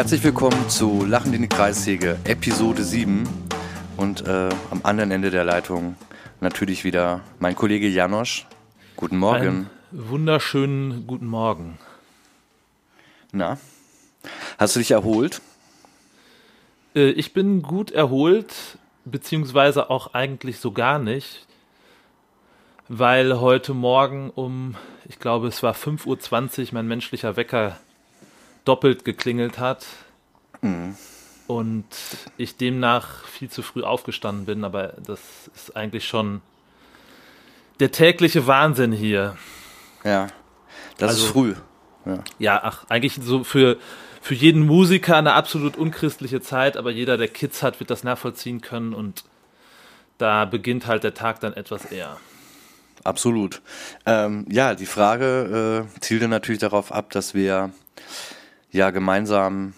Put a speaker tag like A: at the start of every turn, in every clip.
A: Herzlich willkommen zu Lachen in die Kreissäge, Episode 7. Und äh, am anderen Ende der Leitung natürlich wieder mein Kollege Janosch. Guten Morgen. Einen
B: wunderschönen guten Morgen.
A: Na, hast du dich erholt?
B: Äh, ich bin gut erholt, beziehungsweise auch eigentlich so gar nicht, weil heute Morgen um, ich glaube, es war 5.20 Uhr mein menschlicher Wecker doppelt geklingelt hat. Mhm. Und ich demnach viel zu früh aufgestanden bin, aber das ist eigentlich schon der tägliche Wahnsinn hier.
A: Ja, das also, ist früh.
B: Ja. ja, ach, eigentlich so für, für jeden Musiker eine absolut unchristliche Zeit, aber jeder, der Kids hat, wird das nachvollziehen können und da beginnt halt der Tag dann etwas eher.
A: Absolut. Ähm, ja, die Frage äh, zielte natürlich darauf ab, dass wir ja gemeinsam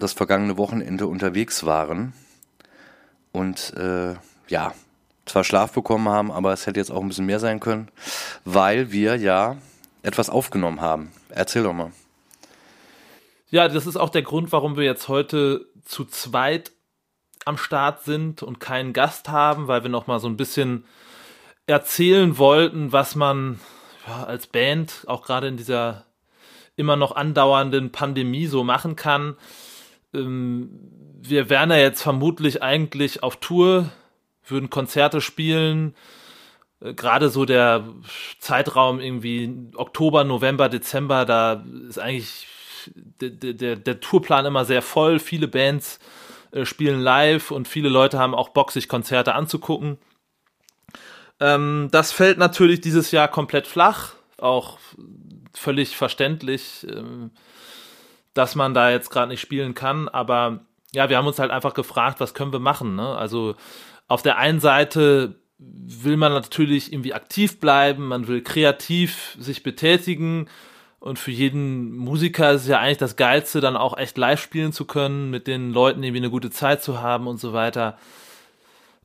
A: das vergangene Wochenende unterwegs waren und äh, ja, zwar Schlaf bekommen haben, aber es hätte jetzt auch ein bisschen mehr sein können, weil wir ja etwas aufgenommen haben. Erzähl doch mal.
B: Ja, das ist auch der Grund, warum wir jetzt heute zu zweit am Start sind und keinen Gast haben, weil wir noch mal so ein bisschen erzählen wollten, was man ja, als Band auch gerade in dieser immer noch andauernden Pandemie so machen kann. Ähm, wir wären ja jetzt vermutlich eigentlich auf Tour, würden Konzerte spielen. Äh, Gerade so der Zeitraum irgendwie Oktober, November, Dezember, da ist eigentlich der, der, der Tourplan immer sehr voll. Viele Bands äh, spielen live und viele Leute haben auch Bock, sich Konzerte anzugucken. Ähm, das fällt natürlich dieses Jahr komplett flach. Auch völlig verständlich, ähm, dass man da jetzt gerade nicht spielen kann. Aber ja, wir haben uns halt einfach gefragt, was können wir machen. Ne? Also auf der einen Seite will man natürlich irgendwie aktiv bleiben, man will kreativ sich betätigen. Und für jeden Musiker ist es ja eigentlich das Geilste, dann auch echt live spielen zu können, mit den Leuten irgendwie eine gute Zeit zu haben und so weiter.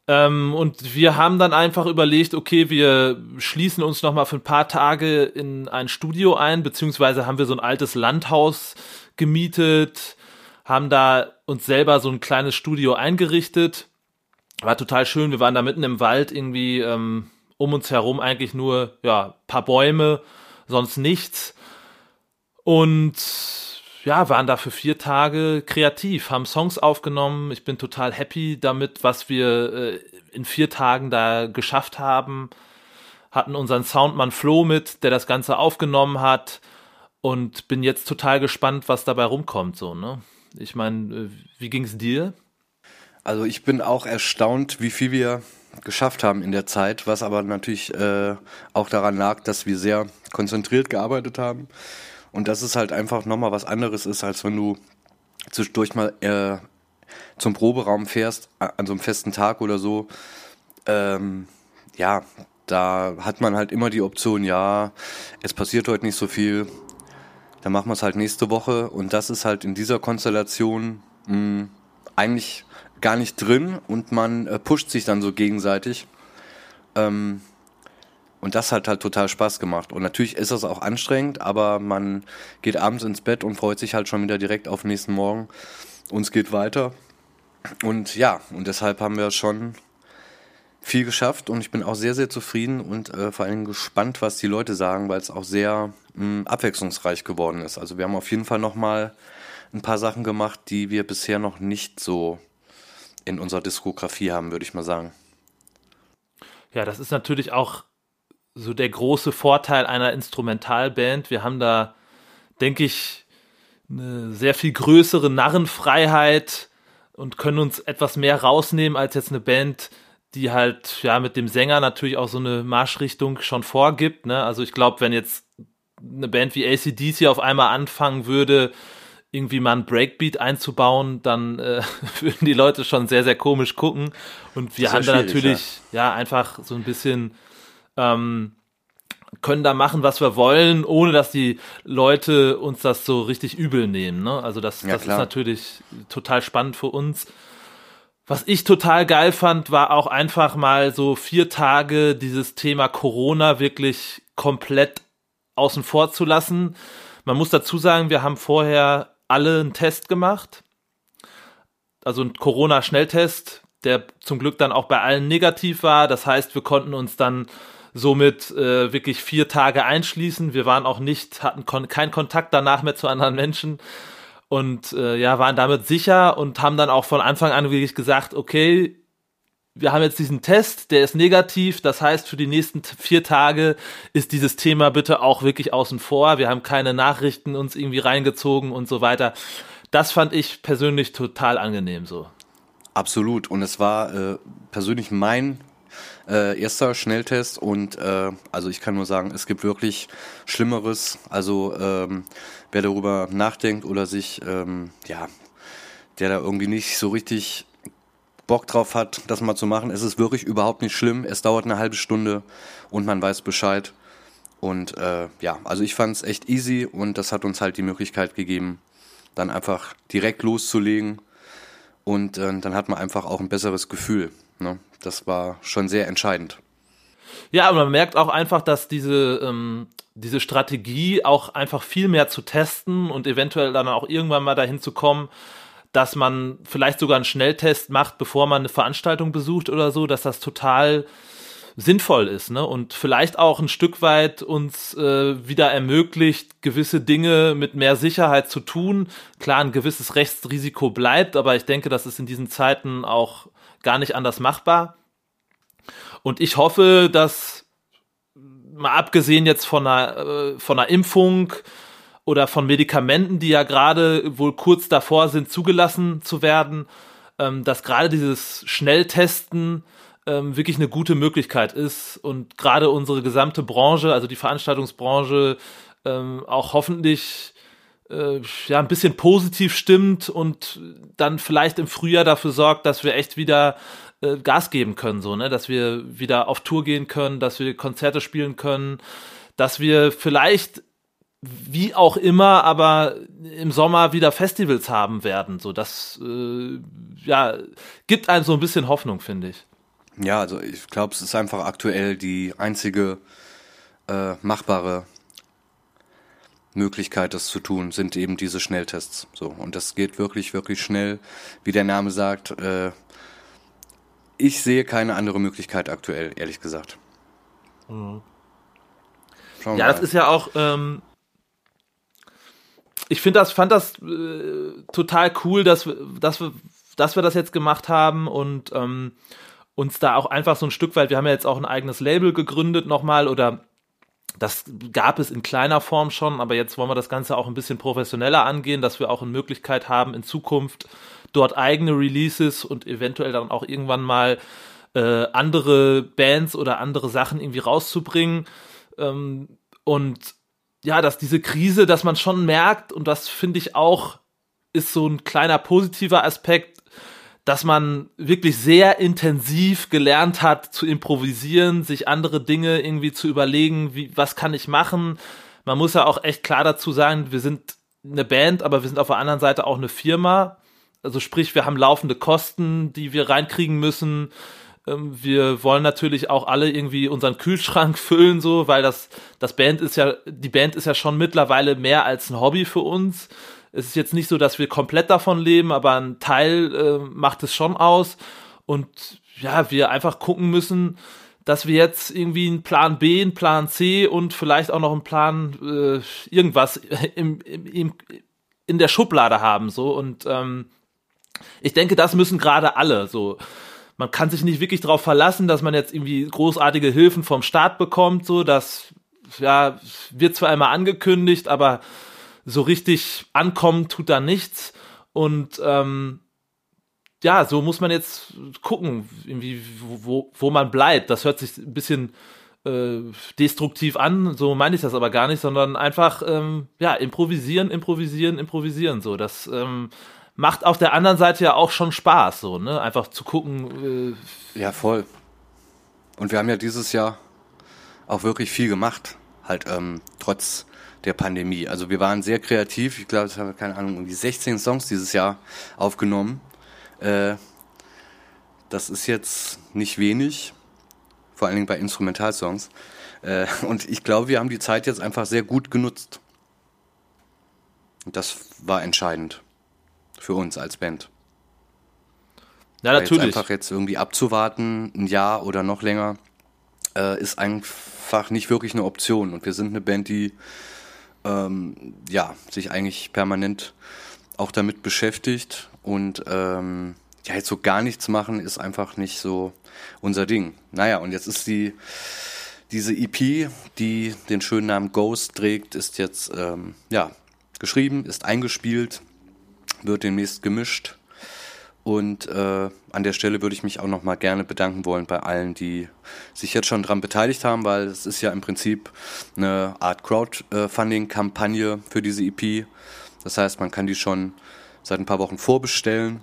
B: Ähm, und wir haben dann einfach überlegt, okay, wir schließen uns noch mal für ein paar Tage in ein Studio ein, beziehungsweise haben wir so ein altes Landhaus gemietet, haben da uns selber so ein kleines Studio eingerichtet. War total schön. Wir waren da mitten im Wald irgendwie ähm, um uns herum eigentlich nur ja paar Bäume, sonst nichts. Und ja, waren da für vier Tage kreativ, haben Songs aufgenommen. Ich bin total happy damit, was wir äh, in vier Tagen da geschafft haben. Hatten unseren Soundmann Flo mit, der das Ganze aufgenommen hat. Und bin jetzt total gespannt, was dabei rumkommt. So, ne? Ich meine, äh, wie ging es dir?
A: Also ich bin auch erstaunt, wie viel wir geschafft haben in der Zeit, was aber natürlich äh, auch daran lag, dass wir sehr konzentriert gearbeitet haben und dass es halt einfach nochmal was anderes ist, als wenn du zwischendurch mal äh, zum Proberaum fährst, an so einem festen Tag oder so. Ähm, ja, da hat man halt immer die Option, ja, es passiert heute nicht so viel, dann machen wir es halt nächste Woche. Und das ist halt in dieser Konstellation mh, hm, eigentlich gar nicht drin und man äh, pusht sich dann so gegenseitig. Ähm, und das hat halt total Spaß gemacht. Und natürlich ist das auch anstrengend, aber man geht abends ins Bett und freut sich halt schon wieder direkt auf den nächsten Morgen. Uns geht weiter. Und ja, und deshalb haben wir schon viel geschafft und ich bin auch sehr, sehr zufrieden und äh, vor allem gespannt, was die Leute sagen, weil es auch sehr abwechslungsreich geworden ist. Also wir haben auf jeden Fall nochmal ein paar Sachen gemacht, die wir bisher noch nicht so in unserer Diskografie haben, würde ich mal sagen.
B: Ja, das ist natürlich auch so der große Vorteil einer Instrumentalband. Wir haben da, denke ich, eine sehr viel größere Narrenfreiheit und können uns etwas mehr rausnehmen als jetzt eine Band, die halt ja mit dem Sänger natürlich auch so eine Marschrichtung schon vorgibt. Ne? Also ich glaube, wenn jetzt eine Band wie ACDC auf einmal anfangen würde, irgendwie mal einen Breakbeat einzubauen, dann äh, würden die Leute schon sehr, sehr komisch gucken. Und wir haben da natürlich ja. ja. einfach so ein bisschen ähm, können da machen, was wir wollen, ohne dass die Leute uns das so richtig übel nehmen. Ne? Also das, ja, das ist natürlich total spannend für uns. Was ich total geil fand, war auch einfach mal so vier Tage dieses Thema Corona wirklich komplett außen vor zu lassen. Man muss dazu sagen, wir haben vorher alle einen Test gemacht. Also ein Corona-Schnelltest, der zum Glück dann auch bei allen negativ war. Das heißt, wir konnten uns dann somit äh, wirklich vier Tage einschließen. Wir waren auch nicht, hatten kon keinen Kontakt danach mehr zu anderen Menschen und äh, ja, waren damit sicher und haben dann auch von Anfang an wirklich gesagt, okay, wir haben jetzt diesen Test, der ist negativ. Das heißt, für die nächsten vier Tage ist dieses Thema bitte auch wirklich außen vor. Wir haben keine Nachrichten uns irgendwie reingezogen und so weiter. Das fand ich persönlich total angenehm so.
A: Absolut. Und es war äh, persönlich mein äh, erster Schnelltest und äh, also ich kann nur sagen, es gibt wirklich Schlimmeres. Also ähm, wer darüber nachdenkt oder sich, ähm, ja, der da irgendwie nicht so richtig Bock drauf hat, das mal zu machen. Es ist wirklich überhaupt nicht schlimm. Es dauert eine halbe Stunde und man weiß Bescheid. Und äh, ja, also ich fand es echt easy und das hat uns halt die Möglichkeit gegeben, dann einfach direkt loszulegen. Und äh, dann hat man einfach auch ein besseres Gefühl. Ne? Das war schon sehr entscheidend.
B: Ja, und man merkt auch einfach, dass diese, ähm, diese Strategie auch einfach viel mehr zu testen und eventuell dann auch irgendwann mal dahin zu kommen, dass man vielleicht sogar einen Schnelltest macht, bevor man eine Veranstaltung besucht oder so, dass das total sinnvoll ist, ne? Und vielleicht auch ein Stück weit uns äh, wieder ermöglicht, gewisse Dinge mit mehr Sicherheit zu tun. Klar, ein gewisses Rechtsrisiko bleibt, aber ich denke, das ist in diesen Zeiten auch gar nicht anders machbar. Und ich hoffe, dass mal abgesehen jetzt von einer, äh, von einer Impfung, oder von Medikamenten, die ja gerade wohl kurz davor sind, zugelassen zu werden, ähm, dass gerade dieses Schnelltesten ähm, wirklich eine gute Möglichkeit ist und gerade unsere gesamte Branche, also die Veranstaltungsbranche, ähm, auch hoffentlich äh, ja ein bisschen positiv stimmt und dann vielleicht im Frühjahr dafür sorgt, dass wir echt wieder äh, Gas geben können, so ne, dass wir wieder auf Tour gehen können, dass wir Konzerte spielen können, dass wir vielleicht wie auch immer, aber im Sommer wieder Festivals haben werden. So, das äh, ja, gibt einem so ein bisschen Hoffnung, finde ich.
A: Ja, also ich glaube, es ist einfach aktuell die einzige äh, machbare Möglichkeit, das zu tun, sind eben diese Schnelltests. So und das geht wirklich, wirklich schnell, wie der Name sagt. Äh, ich sehe keine andere Möglichkeit aktuell, ehrlich gesagt.
B: Mhm. Ja, das ist ja auch ähm, ich finde das, fand das äh, total cool, dass, dass, wir, dass wir das jetzt gemacht haben und ähm, uns da auch einfach so ein Stück weit, wir haben ja jetzt auch ein eigenes Label gegründet nochmal oder das gab es in kleiner Form schon, aber jetzt wollen wir das Ganze auch ein bisschen professioneller angehen, dass wir auch eine Möglichkeit haben, in Zukunft dort eigene Releases und eventuell dann auch irgendwann mal äh, andere Bands oder andere Sachen irgendwie rauszubringen. Ähm, und ja, dass diese Krise, dass man schon merkt, und das finde ich auch, ist so ein kleiner positiver Aspekt, dass man wirklich sehr intensiv gelernt hat zu improvisieren, sich andere Dinge irgendwie zu überlegen, wie, was kann ich machen. Man muss ja auch echt klar dazu sagen, wir sind eine Band, aber wir sind auf der anderen Seite auch eine Firma. Also sprich, wir haben laufende Kosten, die wir reinkriegen müssen. Ähm, wir wollen natürlich auch alle irgendwie unseren Kühlschrank füllen, so, weil das, das Band ist ja, die Band ist ja schon mittlerweile mehr als ein Hobby für uns. Es ist jetzt nicht so, dass wir komplett davon leben, aber ein Teil äh, macht es schon aus. Und ja, wir einfach gucken müssen, dass wir jetzt irgendwie einen Plan B, einen Plan C und vielleicht auch noch einen Plan äh, irgendwas im, im, im, in der Schublade haben, so. Und ähm, ich denke, das müssen gerade alle so man kann sich nicht wirklich darauf verlassen, dass man jetzt irgendwie großartige Hilfen vom Staat bekommt, so das ja wird zwar einmal angekündigt, aber so richtig ankommen tut da nichts und ähm, ja, so muss man jetzt gucken, irgendwie, wo, wo man bleibt. Das hört sich ein bisschen äh, destruktiv an, so meine ich das aber gar nicht, sondern einfach ähm, ja improvisieren, improvisieren, improvisieren. So, das ähm, macht auf der anderen Seite ja auch schon Spaß, so ne, einfach zu gucken.
A: Äh, ja, voll. Und wir haben ja dieses Jahr auch wirklich viel gemacht, halt ähm, trotz der Pandemie. Also wir waren sehr kreativ. Ich glaube, es haben keine Ahnung irgendwie 16 Songs dieses Jahr aufgenommen. Äh, das ist jetzt nicht wenig vor allen Dingen bei Instrumentalsongs. Äh, und ich glaube, wir haben die Zeit jetzt einfach sehr gut genutzt. Und das war entscheidend für uns als Band.
B: Ja, natürlich.
A: Jetzt einfach jetzt irgendwie abzuwarten, ein Jahr oder noch länger, äh, ist einfach nicht wirklich eine Option. Und wir sind eine Band, die ähm, ja, sich eigentlich permanent auch damit beschäftigt und ähm, ja, jetzt so gar nichts machen ist einfach nicht so unser Ding. Naja, und jetzt ist die, diese EP, die den schönen Namen Ghost trägt, ist jetzt, ähm, ja, geschrieben, ist eingespielt, wird demnächst gemischt. Und äh, an der Stelle würde ich mich auch nochmal gerne bedanken wollen bei allen, die sich jetzt schon daran beteiligt haben, weil es ist ja im Prinzip eine Art Crowdfunding-Kampagne für diese EP. Das heißt, man kann die schon seit ein paar Wochen vorbestellen.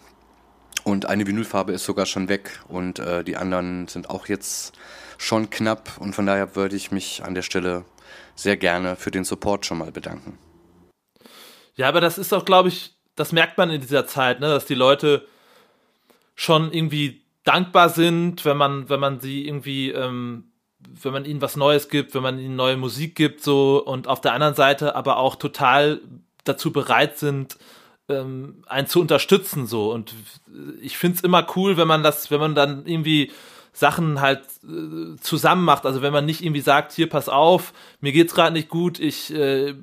A: Und eine Vinylfarbe ist sogar schon weg und äh, die anderen sind auch jetzt schon knapp. Und von daher würde ich mich an der Stelle sehr gerne für den Support schon mal bedanken.
B: Ja, aber das ist auch, glaube ich, das merkt man in dieser Zeit, ne, dass die Leute schon irgendwie dankbar sind, wenn man, wenn man sie irgendwie, ähm, wenn man ihnen was Neues gibt, wenn man ihnen neue Musik gibt, so und auf der anderen Seite aber auch total dazu bereit sind, ähm, einen zu unterstützen so und ich finde es immer cool, wenn man das, wenn man dann irgendwie Sachen halt äh, zusammen macht. Also wenn man nicht irgendwie sagt, hier pass auf, mir geht's gerade nicht gut, ich äh,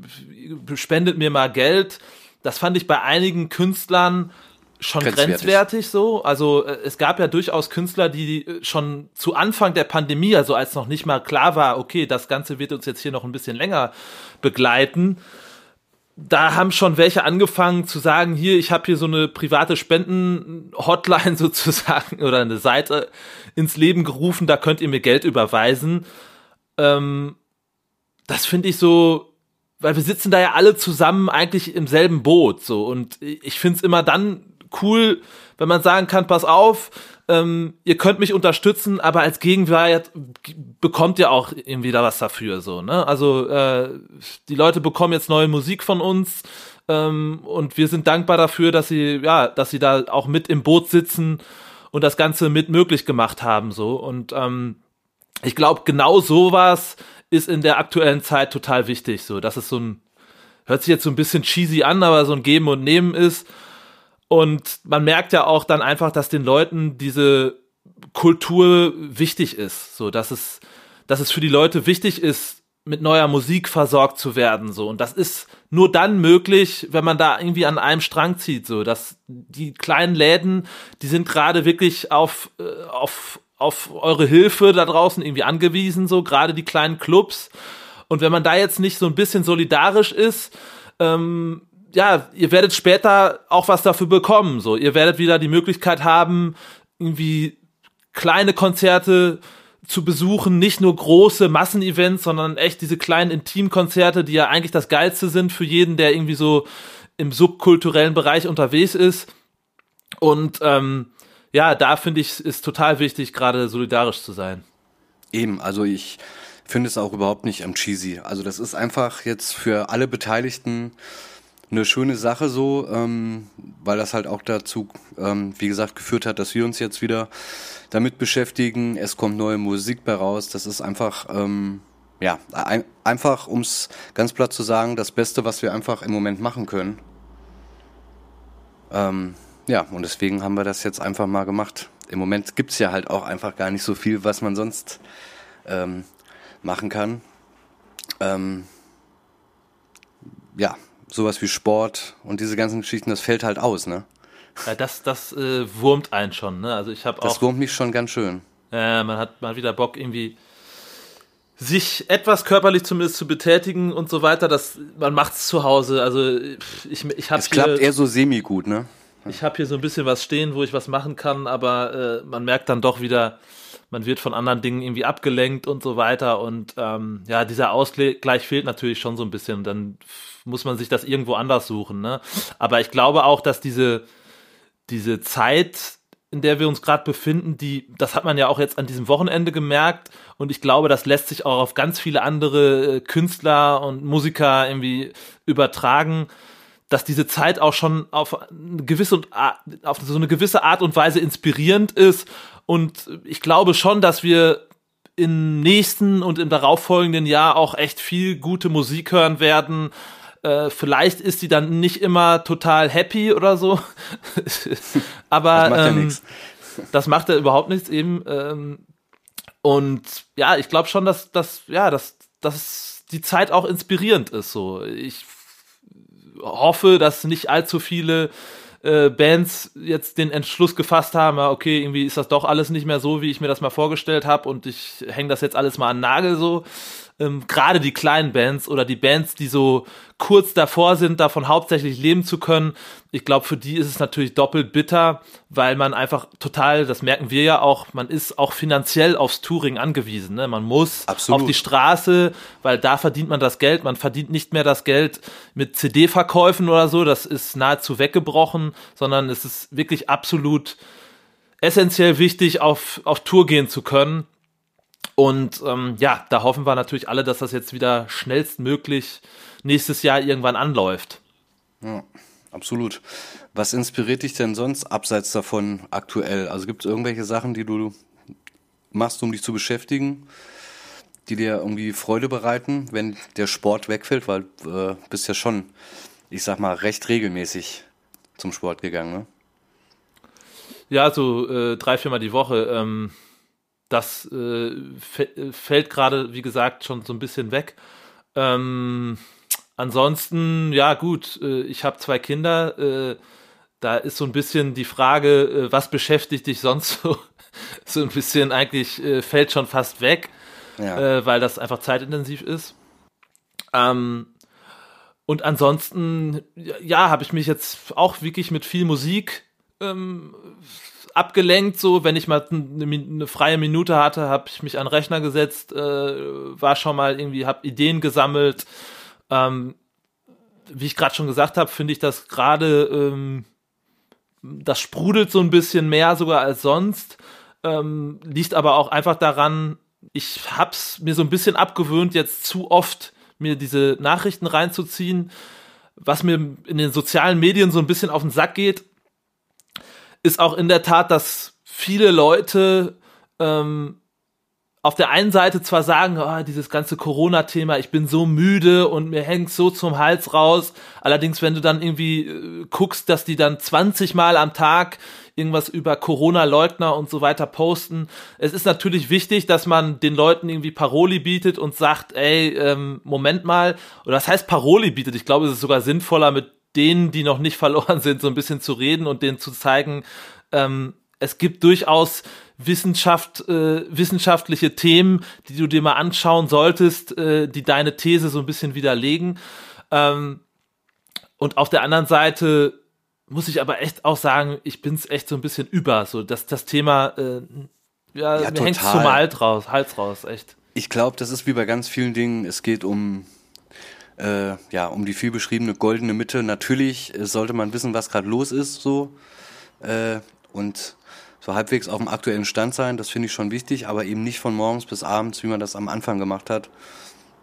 B: spendet mir mal Geld. Das fand ich bei einigen Künstlern schon grenzwertig. grenzwertig so. Also äh, es gab ja durchaus Künstler, die äh, schon zu Anfang der Pandemie, also als noch nicht mal klar war, okay, das Ganze wird uns jetzt hier noch ein bisschen länger begleiten, da haben schon welche angefangen zu sagen, hier, ich habe hier so eine private Spenden-Hotline sozusagen oder eine Seite ins Leben gerufen, da könnt ihr mir Geld überweisen. Ähm, das finde ich so, weil wir sitzen da ja alle zusammen eigentlich im selben Boot so und ich finde es immer dann cool, wenn man sagen kann, pass auf, ähm, ihr könnt mich unterstützen, aber als Gegenwert bekommt ihr auch irgendwie da was dafür, so, ne? Also äh, die Leute bekommen jetzt neue Musik von uns ähm, und wir sind dankbar dafür, dass sie, ja, dass sie da auch mit im Boot sitzen und das Ganze mit möglich gemacht haben, so. Und ähm, ich glaube, genau sowas ist in der aktuellen Zeit total wichtig, so, dass es so ein, hört sich jetzt so ein bisschen cheesy an, aber so ein Geben und Nehmen ist und man merkt ja auch dann einfach, dass den Leuten diese Kultur wichtig ist, so dass es, dass es für die Leute wichtig ist, mit neuer Musik versorgt zu werden, so. Und das ist nur dann möglich, wenn man da irgendwie an einem Strang zieht, so. Dass die kleinen Läden, die sind gerade wirklich auf, äh, auf, auf eure Hilfe da draußen irgendwie angewiesen, so. Gerade die kleinen Clubs. Und wenn man da jetzt nicht so ein bisschen solidarisch ist, ähm, ja, ihr werdet später auch was dafür bekommen. So, ihr werdet wieder die Möglichkeit haben, irgendwie kleine Konzerte zu besuchen, nicht nur große Massenevents, sondern echt diese kleinen Intimkonzerte, die ja eigentlich das Geilste sind für jeden, der irgendwie so im subkulturellen Bereich unterwegs ist. Und ähm, ja, da finde ich, ist total wichtig, gerade solidarisch zu sein.
A: Eben, also ich finde es auch überhaupt nicht am cheesy. Also das ist einfach jetzt für alle Beteiligten eine schöne Sache so, ähm, weil das halt auch dazu, ähm, wie gesagt, geführt hat, dass wir uns jetzt wieder damit beschäftigen. Es kommt neue Musik bei raus. Das ist einfach, ähm, ja, ein, einfach, um es ganz platt zu sagen, das Beste, was wir einfach im Moment machen können. Ähm, ja, und deswegen haben wir das jetzt einfach mal gemacht. Im Moment gibt's ja halt auch einfach gar nicht so viel, was man sonst ähm, machen kann. Ähm, ja, sowas wie Sport und diese ganzen Geschichten, das fällt halt aus, ne?
B: Ja, das das äh, wurmt einen schon, ne? Also ich habe auch.
A: Das wurmt mich schon ganz schön.
B: Äh, man hat mal wieder Bock irgendwie sich etwas körperlich zumindest zu betätigen und so weiter. Das man macht's zu Hause. Also ich ich habe.
A: Es klappt eher so semi gut, ne?
B: Ich habe hier so ein bisschen was stehen, wo ich was machen kann, aber äh, man merkt dann doch wieder, man wird von anderen Dingen irgendwie abgelenkt und so weiter. Und ähm, ja, dieser Ausgleich fehlt natürlich schon so ein bisschen. Dann muss man sich das irgendwo anders suchen. Ne? Aber ich glaube auch, dass diese, diese Zeit, in der wir uns gerade befinden, die, das hat man ja auch jetzt an diesem Wochenende gemerkt. Und ich glaube, das lässt sich auch auf ganz viele andere äh, Künstler und Musiker irgendwie übertragen dass diese Zeit auch schon auf eine gewisse auf so eine gewisse Art und Weise inspirierend ist und ich glaube schon, dass wir im nächsten und im darauffolgenden Jahr auch echt viel gute Musik hören werden. Äh, vielleicht ist die dann nicht immer total happy oder so, aber das macht, ähm, ja das macht ja überhaupt nichts eben. Ähm, und ja, ich glaube schon, dass, dass ja, dass, dass die Zeit auch inspirierend ist. So, ich hoffe, dass nicht allzu viele äh, Bands jetzt den Entschluss gefasst haben, okay, irgendwie ist das doch alles nicht mehr so, wie ich mir das mal vorgestellt habe und ich hänge das jetzt alles mal an Nagel so, ähm, gerade die kleinen Bands oder die Bands, die so kurz davor sind, davon hauptsächlich leben zu können, ich glaube, für die ist es natürlich doppelt bitter, weil man einfach total, das merken wir ja auch, man ist auch finanziell aufs Touring angewiesen. Ne? Man muss Absolut. auf die Straße, weil da verdient man das Geld. Man verdient nicht mehr das Geld mit CD-Verkäufen oder so, das ist nahezu weggebrochen, sondern es ist wirklich absolut essentiell wichtig, auf, auf Tour gehen zu können. Und ähm, ja, da hoffen wir natürlich alle, dass das jetzt wieder schnellstmöglich nächstes Jahr irgendwann anläuft.
A: Ja, absolut. Was inspiriert dich denn sonst abseits davon aktuell? Also gibt es irgendwelche Sachen, die du machst, um dich zu beschäftigen, die dir irgendwie Freude bereiten, wenn der Sport wegfällt? Weil äh, bist ja schon, ich sag mal, recht regelmäßig zum Sport gegangen, ne?
B: Ja, so äh, drei, viermal die Woche. Ähm das äh, fällt gerade, wie gesagt, schon so ein bisschen weg. Ähm, ansonsten, ja gut, äh, ich habe zwei Kinder. Äh, da ist so ein bisschen die Frage, äh, was beschäftigt dich sonst so? so ein bisschen eigentlich äh, fällt schon fast weg, ja. Äh, weil das einfach zeitintensiv ist. Ähm, und ansonsten, ja, habe ich mich jetzt auch wirklich mit viel Musik ähm, abgelenkt, so wenn ich mal eine, eine freie Minute hatte, habe ich mich an Rechner gesetzt, äh, war schon mal irgendwie, habe Ideen gesammelt. Ähm, wie ich gerade schon gesagt habe, finde ich das gerade, ähm, das sprudelt so ein bisschen mehr sogar als sonst. Ähm, liegt aber auch einfach daran, ich hab's mir so ein bisschen abgewöhnt, jetzt zu oft mir diese Nachrichten reinzuziehen, was mir in den sozialen Medien so ein bisschen auf den Sack geht ist auch in der Tat, dass viele Leute ähm, auf der einen Seite zwar sagen, oh, dieses ganze Corona-Thema, ich bin so müde und mir hängt so zum Hals raus. Allerdings, wenn du dann irgendwie äh, guckst, dass die dann 20 Mal am Tag irgendwas über Corona-Leugner und so weiter posten. Es ist natürlich wichtig, dass man den Leuten irgendwie Paroli bietet und sagt, ey, ähm, Moment mal, oder was heißt Paroli bietet? Ich glaube, es ist sogar sinnvoller, mit denen, die noch nicht verloren sind, so ein bisschen zu reden und denen zu zeigen, ähm, es gibt durchaus Wissenschaft, äh, wissenschaftliche Themen, die du dir mal anschauen solltest, äh, die deine These so ein bisschen widerlegen. Ähm, und auf der anderen Seite muss ich aber echt auch sagen, ich bin's echt so ein bisschen über, so dass das Thema äh, ja, ja mir hängt zum Hals raus, Hals raus, echt.
A: Ich glaube, das ist wie bei ganz vielen Dingen, es geht um äh, ja, um die viel beschriebene goldene Mitte. Natürlich äh, sollte man wissen, was gerade los ist, so äh, und so halbwegs auf dem aktuellen Stand sein. Das finde ich schon wichtig, aber eben nicht von morgens bis abends, wie man das am Anfang gemacht hat.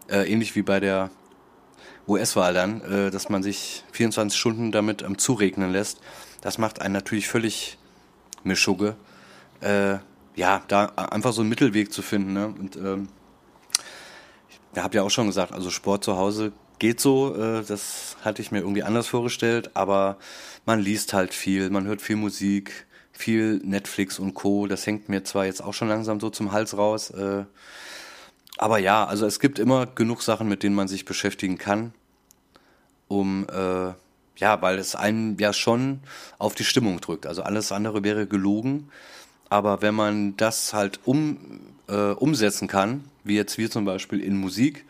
A: Äh, ähnlich wie bei der US-Wahl dann, äh, dass man sich 24 Stunden damit ähm, zuregnen lässt. Das macht einen natürlich völlig Mischugge. Äh, ja, da einfach so einen Mittelweg zu finden. Ne? Und ähm, ich habe ja auch schon gesagt, also Sport zu Hause geht so, äh, das hatte ich mir irgendwie anders vorgestellt, aber man liest halt viel, man hört viel Musik, viel Netflix und Co. Das hängt mir zwar jetzt auch schon langsam so zum Hals raus, äh, aber ja, also es gibt immer genug Sachen, mit denen man sich beschäftigen kann, um äh, ja, weil es einen ja schon auf die Stimmung drückt. Also alles andere wäre gelogen. Aber wenn man das halt um, umsetzen kann, wie jetzt wir zum Beispiel in Musik,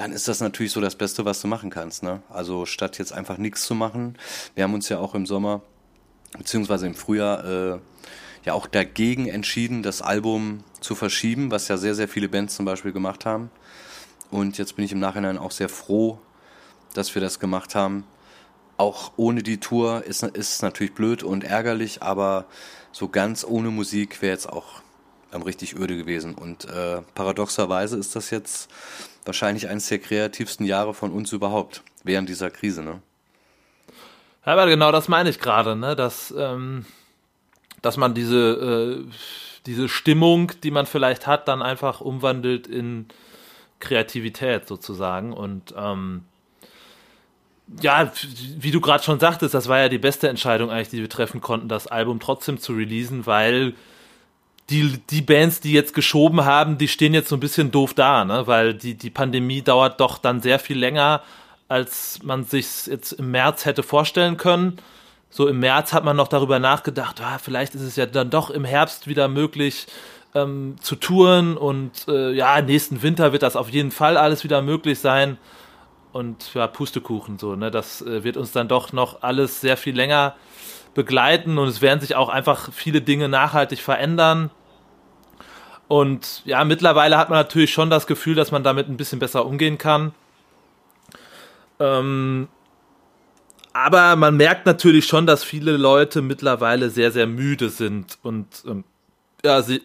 A: dann ist das natürlich so das Beste, was du machen kannst. Ne? Also statt jetzt einfach nichts zu machen. Wir haben uns ja auch im Sommer beziehungsweise im Frühjahr äh, ja auch dagegen entschieden, das Album zu verschieben, was ja sehr, sehr viele Bands zum Beispiel gemacht haben. Und jetzt bin ich im Nachhinein auch sehr froh, dass wir das gemacht haben. Auch ohne die Tour ist es natürlich blöd und ärgerlich, aber so ganz ohne Musik wäre jetzt auch ähm, richtig öde gewesen. Und äh, paradoxerweise ist das jetzt wahrscheinlich eines der kreativsten Jahre von uns überhaupt, während dieser Krise, ne?
B: Ja, aber genau das meine ich gerade, ne? Dass, ähm, dass man diese, äh, diese Stimmung, die man vielleicht hat, dann einfach umwandelt in Kreativität sozusagen. Und ähm, ja, wie du gerade schon sagtest, das war ja die beste Entscheidung eigentlich, die wir treffen konnten, das Album trotzdem zu releasen, weil die, die Bands, die jetzt geschoben haben, die stehen jetzt so ein bisschen doof da, ne? weil die, die Pandemie dauert doch dann sehr viel länger, als man sich jetzt im März hätte vorstellen können. So im März hat man noch darüber nachgedacht, ah, vielleicht ist es ja dann doch im Herbst wieder möglich ähm, zu touren und äh, ja, nächsten Winter wird das auf jeden Fall alles wieder möglich sein. Und ja, Pustekuchen so, ne? Das äh, wird uns dann doch noch alles sehr viel länger begleiten und es werden sich auch einfach viele Dinge nachhaltig verändern. Und ja, mittlerweile hat man natürlich schon das Gefühl, dass man damit ein bisschen besser umgehen kann. Ähm, aber man merkt natürlich schon, dass viele Leute mittlerweile sehr, sehr müde sind und ähm, ja, sie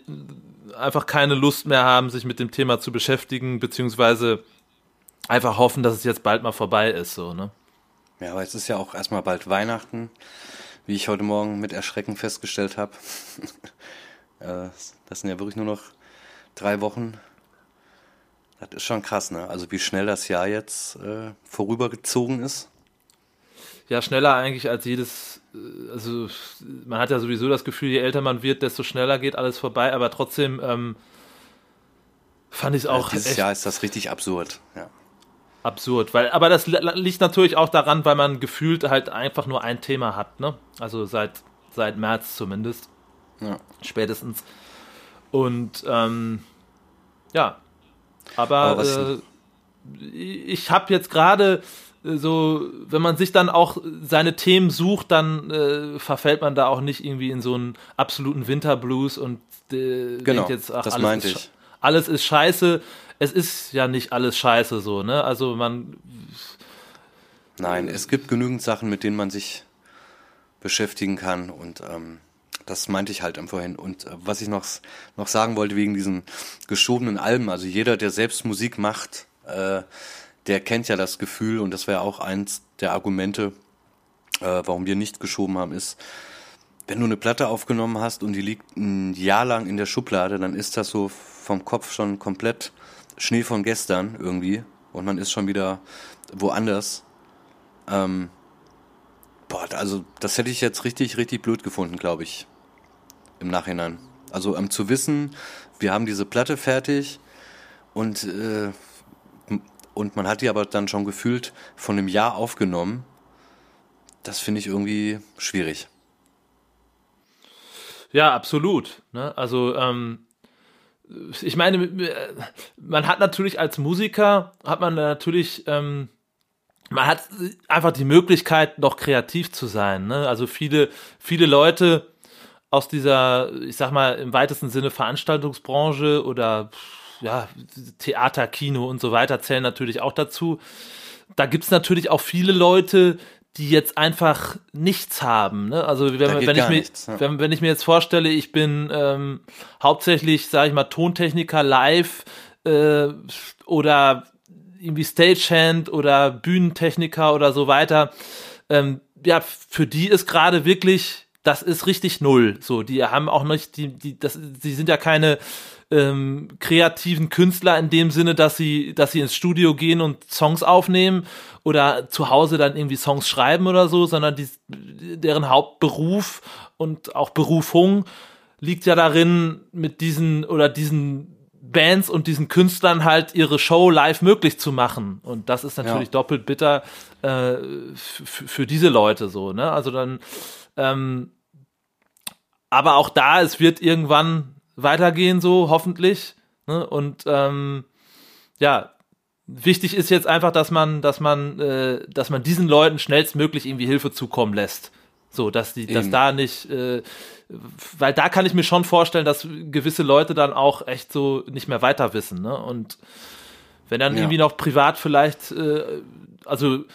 B: einfach keine Lust mehr haben, sich mit dem Thema zu beschäftigen, beziehungsweise einfach hoffen, dass es jetzt bald mal vorbei ist, so, ne?
A: Ja, aber jetzt ist ja auch erstmal bald Weihnachten, wie ich heute Morgen mit Erschrecken festgestellt habe. Äh, das sind ja wirklich nur noch drei Wochen. Das ist schon krass, ne? Also wie schnell das Jahr jetzt äh, vorübergezogen ist.
B: Ja, schneller eigentlich als jedes, äh, also man hat ja sowieso das Gefühl, je älter man wird, desto schneller geht alles vorbei, aber trotzdem ähm, fand ich es auch.
A: Also dieses Jahr ist das richtig absurd, ja.
B: Absurd, weil, aber das liegt natürlich auch daran, weil man gefühlt halt einfach nur ein Thema hat, ne? Also seit, seit März zumindest. Ja. Spätestens. Und ähm, ja, aber, aber äh, ich habe jetzt gerade äh, so, wenn man sich dann auch seine Themen sucht, dann äh, verfällt man da auch nicht irgendwie in so einen absoluten Winterblues und
A: äh, genau, denkt jetzt, ach,
B: das
A: alles, ist,
B: alles ist scheiße. Es ist ja nicht alles scheiße so, ne? Also man.
A: Nein, es gibt genügend Sachen, mit denen man sich beschäftigen kann und ähm, das meinte ich halt vorhin. Und äh, was ich noch, noch sagen wollte wegen diesen geschobenen Alben, also jeder, der selbst Musik macht, äh, der kennt ja das Gefühl und das wäre auch eins der Argumente, äh, warum wir nicht geschoben haben, ist, wenn du eine Platte aufgenommen hast und die liegt ein Jahr lang in der Schublade, dann ist das so vom Kopf schon komplett Schnee von gestern irgendwie und man ist schon wieder woanders. Ähm, boah, also das hätte ich jetzt richtig, richtig blöd gefunden, glaube ich im Nachhinein. Also ähm, zu wissen, wir haben diese Platte fertig und, äh, und man hat die aber dann schon gefühlt von einem Jahr aufgenommen, das finde ich irgendwie schwierig.
B: Ja, absolut. Ne? Also ähm, ich meine, man hat natürlich als Musiker, hat man natürlich, ähm, man hat einfach die Möglichkeit, noch kreativ zu sein. Ne? Also viele, viele Leute aus dieser, ich sag mal, im weitesten Sinne Veranstaltungsbranche oder ja, Theater, Kino und so weiter zählen natürlich auch dazu. Da gibt es natürlich auch viele Leute, die jetzt einfach nichts haben. Ne? Also wenn, wenn ich, mir, nichts, ja. wenn, wenn, ich mir jetzt vorstelle, ich bin ähm, hauptsächlich, sage ich mal, Tontechniker live äh, oder irgendwie Stagehand oder Bühnentechniker oder so weiter. Ähm, ja, für die ist gerade wirklich das ist richtig null. So, die haben auch nicht, die, die, das, sie sind ja keine ähm, kreativen Künstler in dem Sinne, dass sie, dass sie ins Studio gehen und Songs aufnehmen oder zu Hause dann irgendwie Songs schreiben oder so, sondern die, deren Hauptberuf und auch Berufung liegt ja darin, mit diesen oder diesen Bands und diesen Künstlern halt ihre Show live möglich zu machen. Und das ist natürlich ja. doppelt bitter äh, für diese Leute so, ne? Also dann ähm, aber auch da, es wird irgendwann weitergehen, so hoffentlich. Ne? Und ähm, ja, wichtig ist jetzt einfach, dass man, dass man, äh, dass man diesen Leuten schnellstmöglich irgendwie Hilfe zukommen lässt. So, dass die, Eben. dass da nicht, äh, weil da kann ich mir schon vorstellen, dass gewisse Leute dann auch echt so nicht mehr weiter wissen, ne? Und wenn dann ja. irgendwie noch privat vielleicht, äh, also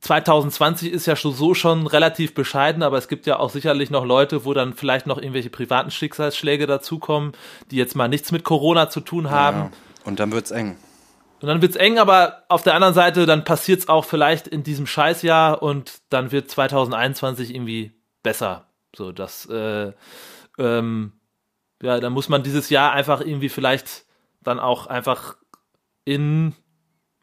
B: 2020 ist ja schon so schon relativ bescheiden, aber es gibt ja auch sicherlich noch Leute, wo dann vielleicht noch irgendwelche privaten Schicksalsschläge dazukommen, die jetzt mal nichts mit Corona zu tun haben. Ja,
A: und dann wird's eng.
B: Und dann wird's eng, aber auf der anderen Seite, dann passiert's auch vielleicht in diesem Scheißjahr und dann wird 2021 irgendwie besser. So, das, äh, ähm, ja, dann muss man dieses Jahr einfach irgendwie vielleicht dann auch einfach in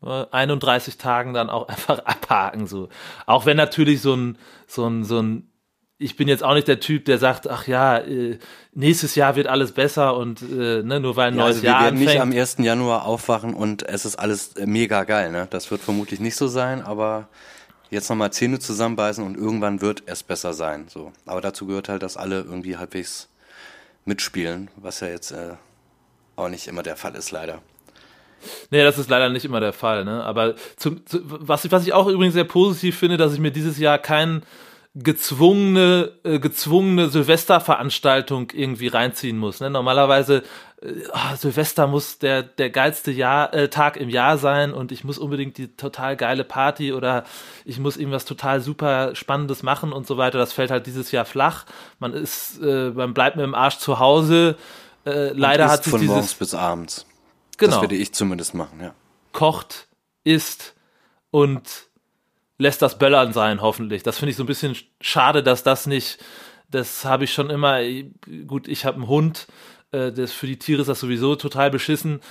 B: 31 Tagen dann auch einfach abhaken, so. Auch wenn natürlich so ein, so ein, so ein, ich bin jetzt auch nicht der Typ, der sagt, ach ja, äh, nächstes Jahr wird alles besser und äh, ne, nur weil ein ja, neues also Jahr
A: wir
B: werden
A: anfängt. nicht am 1. Januar aufwachen und es ist alles äh, mega geil, ne? Das wird vermutlich nicht so sein, aber jetzt nochmal Zähne zusammenbeißen und irgendwann wird es besser sein, so. Aber dazu gehört halt, dass alle irgendwie halbwegs mitspielen, was ja jetzt äh, auch nicht immer der Fall ist, leider.
B: Nee, das ist leider nicht immer der Fall. Ne? Aber zum, zu, was, ich, was ich auch übrigens sehr positiv finde, dass ich mir dieses Jahr kein gezwungene, äh, gezwungene Silvesterveranstaltung irgendwie reinziehen muss. Ne? Normalerweise, äh, oh, Silvester muss der, der geilste Jahr, äh, Tag im Jahr sein und ich muss unbedingt die total geile Party oder ich muss irgendwas total super Spannendes machen und so weiter. Das fällt halt dieses Jahr flach. Man ist, äh, man bleibt mit dem Arsch zu Hause. Äh, leider hat sich
A: von
B: dieses,
A: morgens bis abends. Genau. Das werde ich zumindest machen, ja.
B: Kocht, isst und lässt das Böllern sein, hoffentlich. Das finde ich so ein bisschen schade, dass das nicht, das habe ich schon immer, gut, ich habe einen Hund, äh, das, für die Tiere ist das sowieso total beschissen.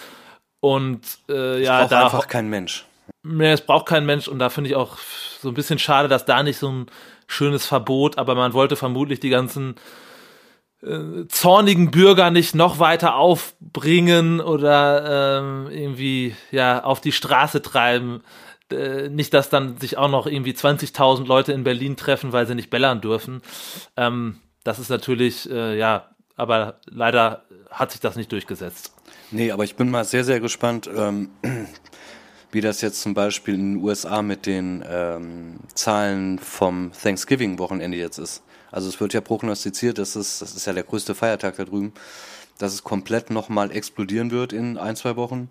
B: Und äh, ja,
A: da einfach kein Mensch.
B: Nee, es braucht kein Mensch und da finde ich auch so ein bisschen schade, dass da nicht so ein schönes Verbot, aber man wollte vermutlich die ganzen äh, zornigen Bürger nicht noch weiter aufbringen oder ähm, irgendwie ja auf die Straße treiben. Äh, nicht, dass dann sich auch noch irgendwie 20.000 Leute in Berlin treffen, weil sie nicht bellern dürfen. Ähm, das ist natürlich, äh, ja, aber leider hat sich das nicht durchgesetzt.
A: Nee, aber ich bin mal sehr, sehr gespannt, ähm, wie das jetzt zum Beispiel in den USA mit den ähm, Zahlen vom Thanksgiving-Wochenende jetzt ist. Also es wird ja prognostiziert, dass es, das ist ja der größte Feiertag da drüben, dass es komplett nochmal explodieren wird in ein, zwei Wochen.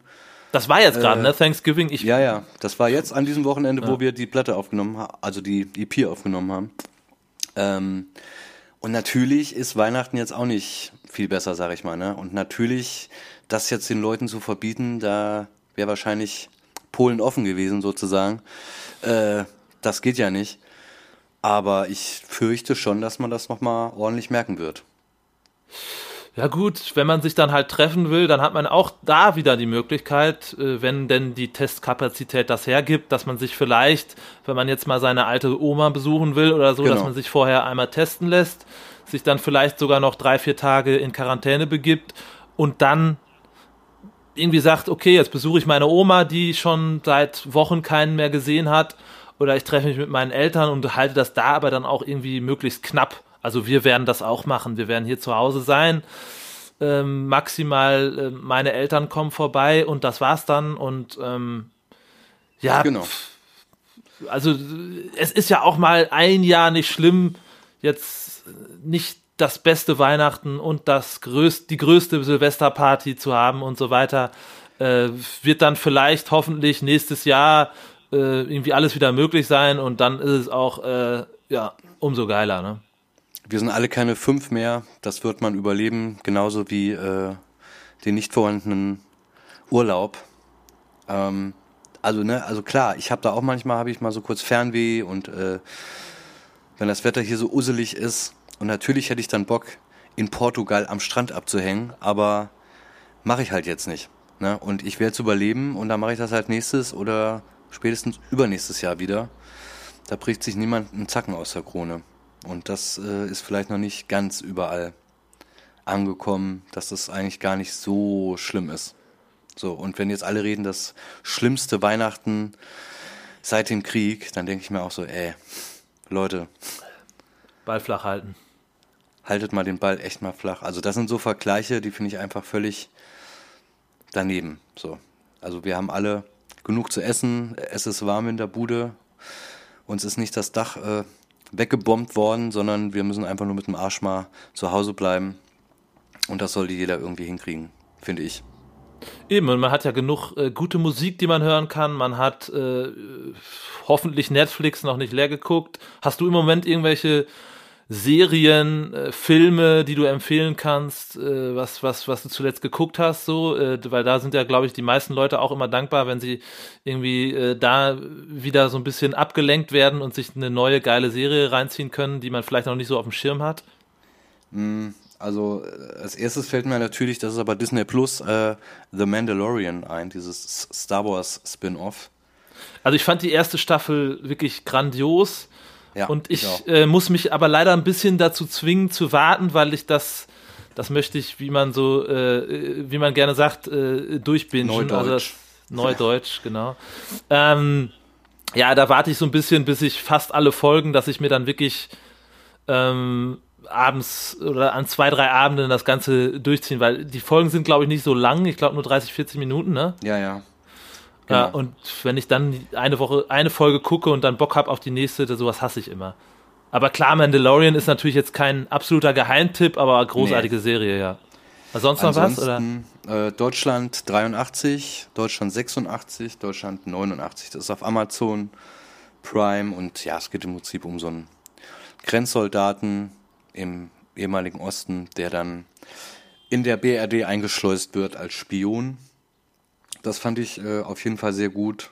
B: Das war jetzt gerade, äh, ne? Thanksgiving.
A: Ich ja, ja. Das war jetzt an diesem Wochenende, ja. wo wir die Platte aufgenommen haben, also die EP aufgenommen haben. Ähm, und natürlich ist Weihnachten jetzt auch nicht viel besser, sag ich mal. Ne? Und natürlich, das jetzt den Leuten zu verbieten, da wäre wahrscheinlich Polen offen gewesen, sozusagen. Äh, das geht ja nicht. Aber ich fürchte schon, dass man das nochmal ordentlich merken wird.
B: Ja gut, wenn man sich dann halt treffen will, dann hat man auch da wieder die Möglichkeit, äh, wenn denn die Testkapazität das hergibt, dass man sich vielleicht, wenn man jetzt mal seine alte Oma besuchen will oder so, genau. dass man sich vorher einmal testen lässt, sich dann vielleicht sogar noch drei, vier Tage in Quarantäne begibt und dann irgendwie sagt, okay, jetzt besuche ich meine Oma, die schon seit Wochen keinen mehr gesehen hat oder ich treffe mich mit meinen Eltern und halte das da aber dann auch irgendwie möglichst knapp. Also wir werden das auch machen. Wir werden hier zu Hause sein. Ähm, maximal äh, meine Eltern kommen vorbei und das war's dann. Und ähm, ja, genau. also es ist ja auch mal ein Jahr nicht schlimm, jetzt nicht das beste Weihnachten und das größte, die größte Silvesterparty zu haben und so weiter. Äh, wird dann vielleicht hoffentlich nächstes Jahr äh, irgendwie alles wieder möglich sein und dann ist es auch äh, ja umso geiler. Ne?
A: Wir sind alle keine fünf mehr. Das wird man überleben, genauso wie äh, den nicht vorhandenen Urlaub. Ähm, also ne, also klar, ich habe da auch manchmal habe ich mal so kurz Fernweh und äh, wenn das Wetter hier so uselig ist und natürlich hätte ich dann Bock in Portugal am Strand abzuhängen, aber mache ich halt jetzt nicht. Ne? Und ich werde es überleben und dann mache ich das halt nächstes oder spätestens übernächstes Jahr wieder. Da bricht sich niemand einen Zacken aus der Krone. Und das äh, ist vielleicht noch nicht ganz überall angekommen, dass das eigentlich gar nicht so schlimm ist. So, und wenn jetzt alle reden, das schlimmste Weihnachten seit dem Krieg, dann denke ich mir auch so, ey, Leute.
B: Ball flach halten.
A: Haltet mal den Ball echt mal flach. Also das sind so Vergleiche, die finde ich einfach völlig daneben. So. Also wir haben alle genug zu essen, es ist warm in der Bude, uns ist nicht das Dach äh, weggebombt worden, sondern wir müssen einfach nur mit dem Arsch mal zu Hause bleiben. Und das sollte jeder irgendwie hinkriegen, finde ich.
B: Eben, und man hat ja genug äh, gute Musik, die man hören kann. Man hat äh, hoffentlich Netflix noch nicht leer geguckt. Hast du im Moment irgendwelche Serien, äh, Filme, die du empfehlen kannst, äh, was, was, was du zuletzt geguckt hast, so, äh, weil da sind ja, glaube ich, die meisten Leute auch immer dankbar, wenn sie irgendwie äh, da wieder so ein bisschen abgelenkt werden und sich eine neue geile Serie reinziehen können, die man vielleicht noch nicht so auf dem Schirm hat.
A: Mm, also äh, als erstes fällt mir natürlich, das ist aber Disney Plus, äh, The Mandalorian ein, dieses Star Wars Spin-off.
B: Also ich fand die erste Staffel wirklich grandios. Ja, und ich, ich äh, muss mich aber leider ein bisschen dazu zwingen zu warten, weil ich das, das möchte ich, wie man so, äh, wie man gerne sagt, äh, durchbingen.
A: Neudeutsch. Also das,
B: Neudeutsch, genau. Ähm, ja, da warte ich so ein bisschen, bis ich fast alle Folgen, dass ich mir dann wirklich ähm, abends oder an zwei, drei Abenden das Ganze durchziehen, weil die Folgen sind, glaube ich, nicht so lang. Ich glaube nur 30, 40 Minuten, ne?
A: Ja, ja.
B: Ja, genau. und wenn ich dann eine Woche, eine Folge gucke und dann Bock habe auf die nächste, sowas hasse ich immer. Aber klar, Mandalorian ist natürlich jetzt kein absoluter Geheimtipp, aber großartige nee. Serie, ja.
A: Sonst noch was? Oder? Äh, Deutschland 83, Deutschland 86, Deutschland 89. Das ist auf Amazon Prime und ja, es geht im Prinzip um so einen Grenzsoldaten im ehemaligen Osten, der dann in der BRD eingeschleust wird als Spion das fand ich äh, auf jeden Fall sehr gut.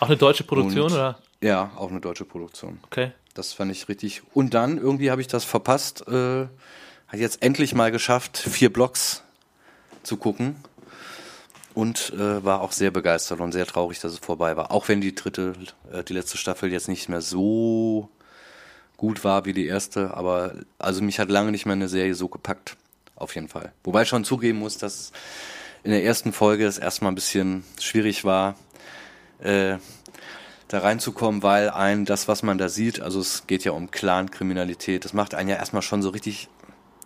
B: Auch eine deutsche Produktion,
A: und,
B: oder?
A: Ja, auch eine deutsche Produktion.
B: Okay.
A: Das fand ich richtig. Und dann, irgendwie habe ich das verpasst, äh, hat jetzt endlich mal geschafft, vier Blocks zu gucken. Und äh, war auch sehr begeistert und sehr traurig, dass es vorbei war. Auch wenn die dritte, äh, die letzte Staffel jetzt nicht mehr so gut war wie die erste. Aber also mich hat lange nicht mehr eine Serie so gepackt. Auf jeden Fall. Wobei ich schon zugeben muss, dass in der ersten Folge es erstmal ein bisschen schwierig war, äh, da reinzukommen, weil ein das, was man da sieht, also es geht ja um Clan-Kriminalität, das macht einen ja erstmal schon so richtig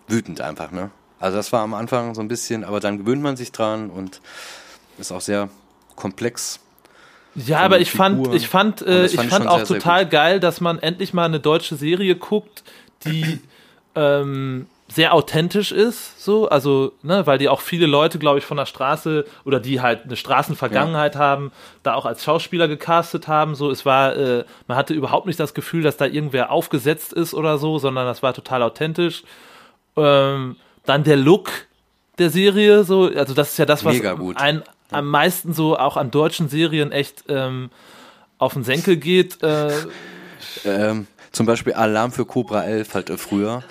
A: wütend einfach, ne? Also das war am Anfang so ein bisschen, aber dann gewöhnt man sich dran und ist auch sehr komplex.
B: Ja, aber ich fand, ich fand, äh, ich fand, fand auch sehr, total sehr geil, dass man endlich mal eine deutsche Serie guckt, die ähm, sehr authentisch ist, so, also, ne, weil die auch viele Leute, glaube ich, von der Straße oder die halt eine Straßenvergangenheit ja. haben, da auch als Schauspieler gecastet haben, so, es war, äh, man hatte überhaupt nicht das Gefühl, dass da irgendwer aufgesetzt ist oder so, sondern das war total authentisch. Ähm, dann der Look der Serie, so, also das ist ja das, was ein, am meisten so auch an deutschen Serien echt ähm, auf den Senkel geht. Äh,
A: ähm, zum Beispiel Alarm für Cobra 11 halt früher.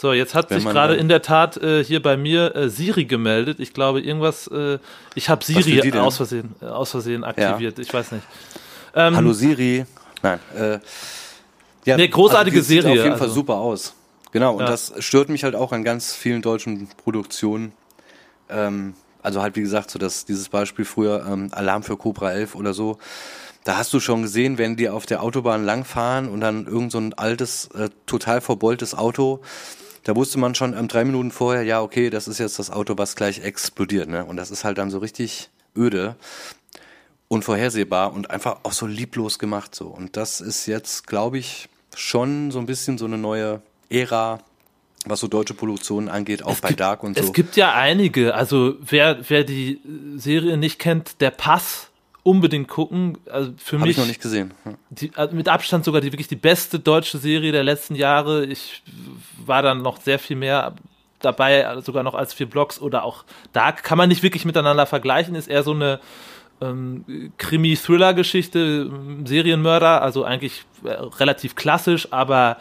B: So, jetzt hat Wenn sich gerade in der Tat äh, hier bei mir äh, Siri gemeldet. Ich glaube, irgendwas, äh, ich habe Siri aus Versehen, äh, aus Versehen aktiviert. Ja. Ich weiß nicht.
A: Ähm, Hallo Siri. Nein. Äh,
B: ja, nee, großartige also Serie.
A: Sieht auf jeden also. Fall super aus. Genau, und ja. das stört mich halt auch an ganz vielen deutschen Produktionen. Ähm, also halt, wie gesagt, so dass dieses Beispiel früher ähm, Alarm für Cobra 11 oder so. Da hast du schon gesehen, wenn die auf der Autobahn langfahren und dann irgend so ein altes, äh, total verbeultes Auto da wusste man schon ähm, drei Minuten vorher, ja, okay, das ist jetzt das Auto, was gleich explodiert. Ne? Und das ist halt dann so richtig öde, unvorhersehbar und einfach auch so lieblos gemacht. So. Und das ist jetzt, glaube ich, schon so ein bisschen so eine neue Ära, was so deutsche Produktionen angeht, auch es bei
B: gibt,
A: Dark und so.
B: Es gibt ja einige. Also wer, wer die Serie nicht kennt, der Pass unbedingt gucken. Also für Hab mich.
A: ich noch nicht gesehen.
B: Die, also mit Abstand sogar die wirklich die beste deutsche Serie der letzten Jahre. Ich war dann noch sehr viel mehr dabei, sogar noch als vier Blocks oder auch Dark. Kann man nicht wirklich miteinander vergleichen, ist eher so eine ähm, Krimi-Thriller-Geschichte, Serienmörder, also eigentlich äh, relativ klassisch, aber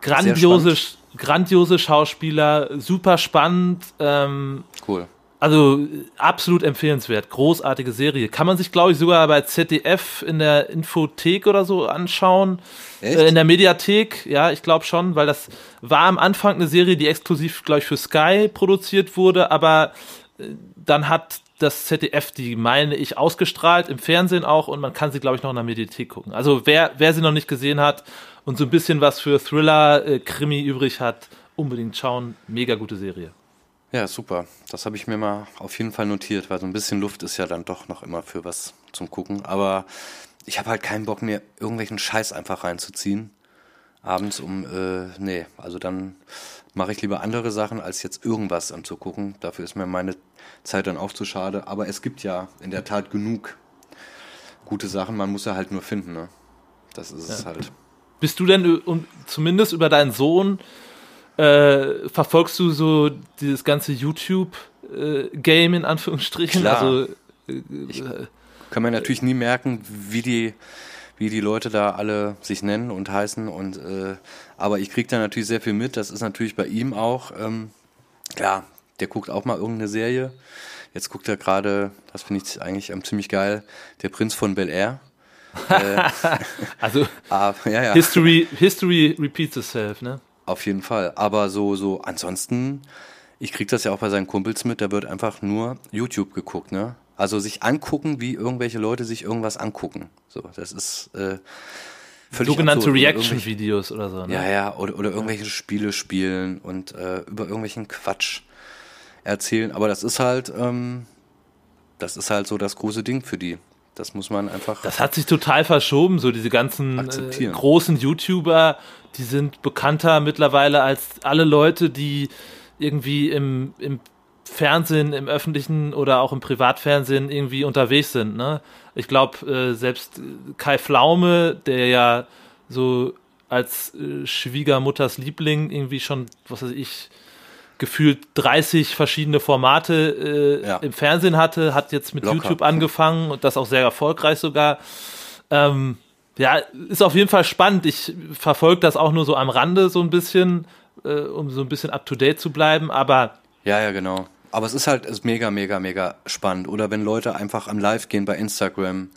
B: grandiose, grandiose Schauspieler, super spannend. Ähm,
A: cool.
B: Also absolut empfehlenswert, großartige Serie. Kann man sich, glaube ich, sogar bei ZDF in der Infothek oder so anschauen. Echt? Äh, in der Mediathek, ja, ich glaube schon, weil das war am Anfang eine Serie, die exklusiv, glaube ich, für Sky produziert wurde, aber äh, dann hat das ZDF die, meine ich, ausgestrahlt, im Fernsehen auch, und man kann sie, glaube ich, noch in der Mediathek gucken. Also wer, wer sie noch nicht gesehen hat und so ein bisschen was für Thriller, äh, Krimi übrig hat, unbedingt schauen. Mega gute Serie.
A: Ja, super. Das habe ich mir mal auf jeden Fall notiert, weil so ein bisschen Luft ist ja dann doch noch immer für was zum Gucken. Aber ich habe halt keinen Bock mehr, irgendwelchen Scheiß einfach reinzuziehen. abends um, äh, nee, also dann mache ich lieber andere Sachen, als jetzt irgendwas anzugucken. Dafür ist mir meine Zeit dann auch zu schade. Aber es gibt ja in der Tat genug gute Sachen, man muss ja halt nur finden, ne? Das ist ja. es halt.
B: Bist du denn um, zumindest über deinen Sohn, äh, verfolgst du so dieses ganze YouTube-Game äh, in Anführungsstrichen?
A: Klar. Also, äh, ich kann man natürlich nie merken, wie die wie die Leute da alle sich nennen und heißen. Und äh, aber ich kriege da natürlich sehr viel mit. Das ist natürlich bei ihm auch. Ähm, klar, der guckt auch mal irgendeine Serie. Jetzt guckt er gerade, das finde ich eigentlich ähm, ziemlich geil, der Prinz von Bel Air.
B: äh, also ah, ja, ja. History, History repeats itself, ne?
A: Auf jeden Fall. Aber so, so ansonsten, ich kriege das ja auch bei seinen Kumpels mit, da wird einfach nur YouTube geguckt, ne? Also sich angucken, wie irgendwelche Leute sich irgendwas angucken. So, das ist äh,
B: völlig sogenannte Reaction-Videos oder so.
A: Ne? Ja, ja, oder, oder irgendwelche Spiele spielen und äh, über irgendwelchen Quatsch erzählen. Aber das ist halt, ähm, das ist halt so das große Ding für die. Das muss man einfach.
B: Das hat sich total verschoben, so diese ganzen äh, großen YouTuber, die sind bekannter mittlerweile als alle Leute, die irgendwie im, im Fernsehen, im öffentlichen oder auch im Privatfernsehen irgendwie unterwegs sind. Ne? Ich glaube, äh, selbst Kai Pflaume, der ja so als äh, Schwiegermutters Liebling irgendwie schon, was weiß ich, gefühlt 30 verschiedene Formate äh, ja. im Fernsehen hatte, hat jetzt mit Locker. YouTube angefangen und das auch sehr erfolgreich sogar. Ähm, ja, ist auf jeden Fall spannend. Ich verfolge das auch nur so am Rande so ein bisschen, äh, um so ein bisschen up to date zu bleiben, aber.
A: Ja, ja, genau. Aber es ist halt ist mega, mega, mega spannend. Oder wenn Leute einfach am Live gehen bei Instagram,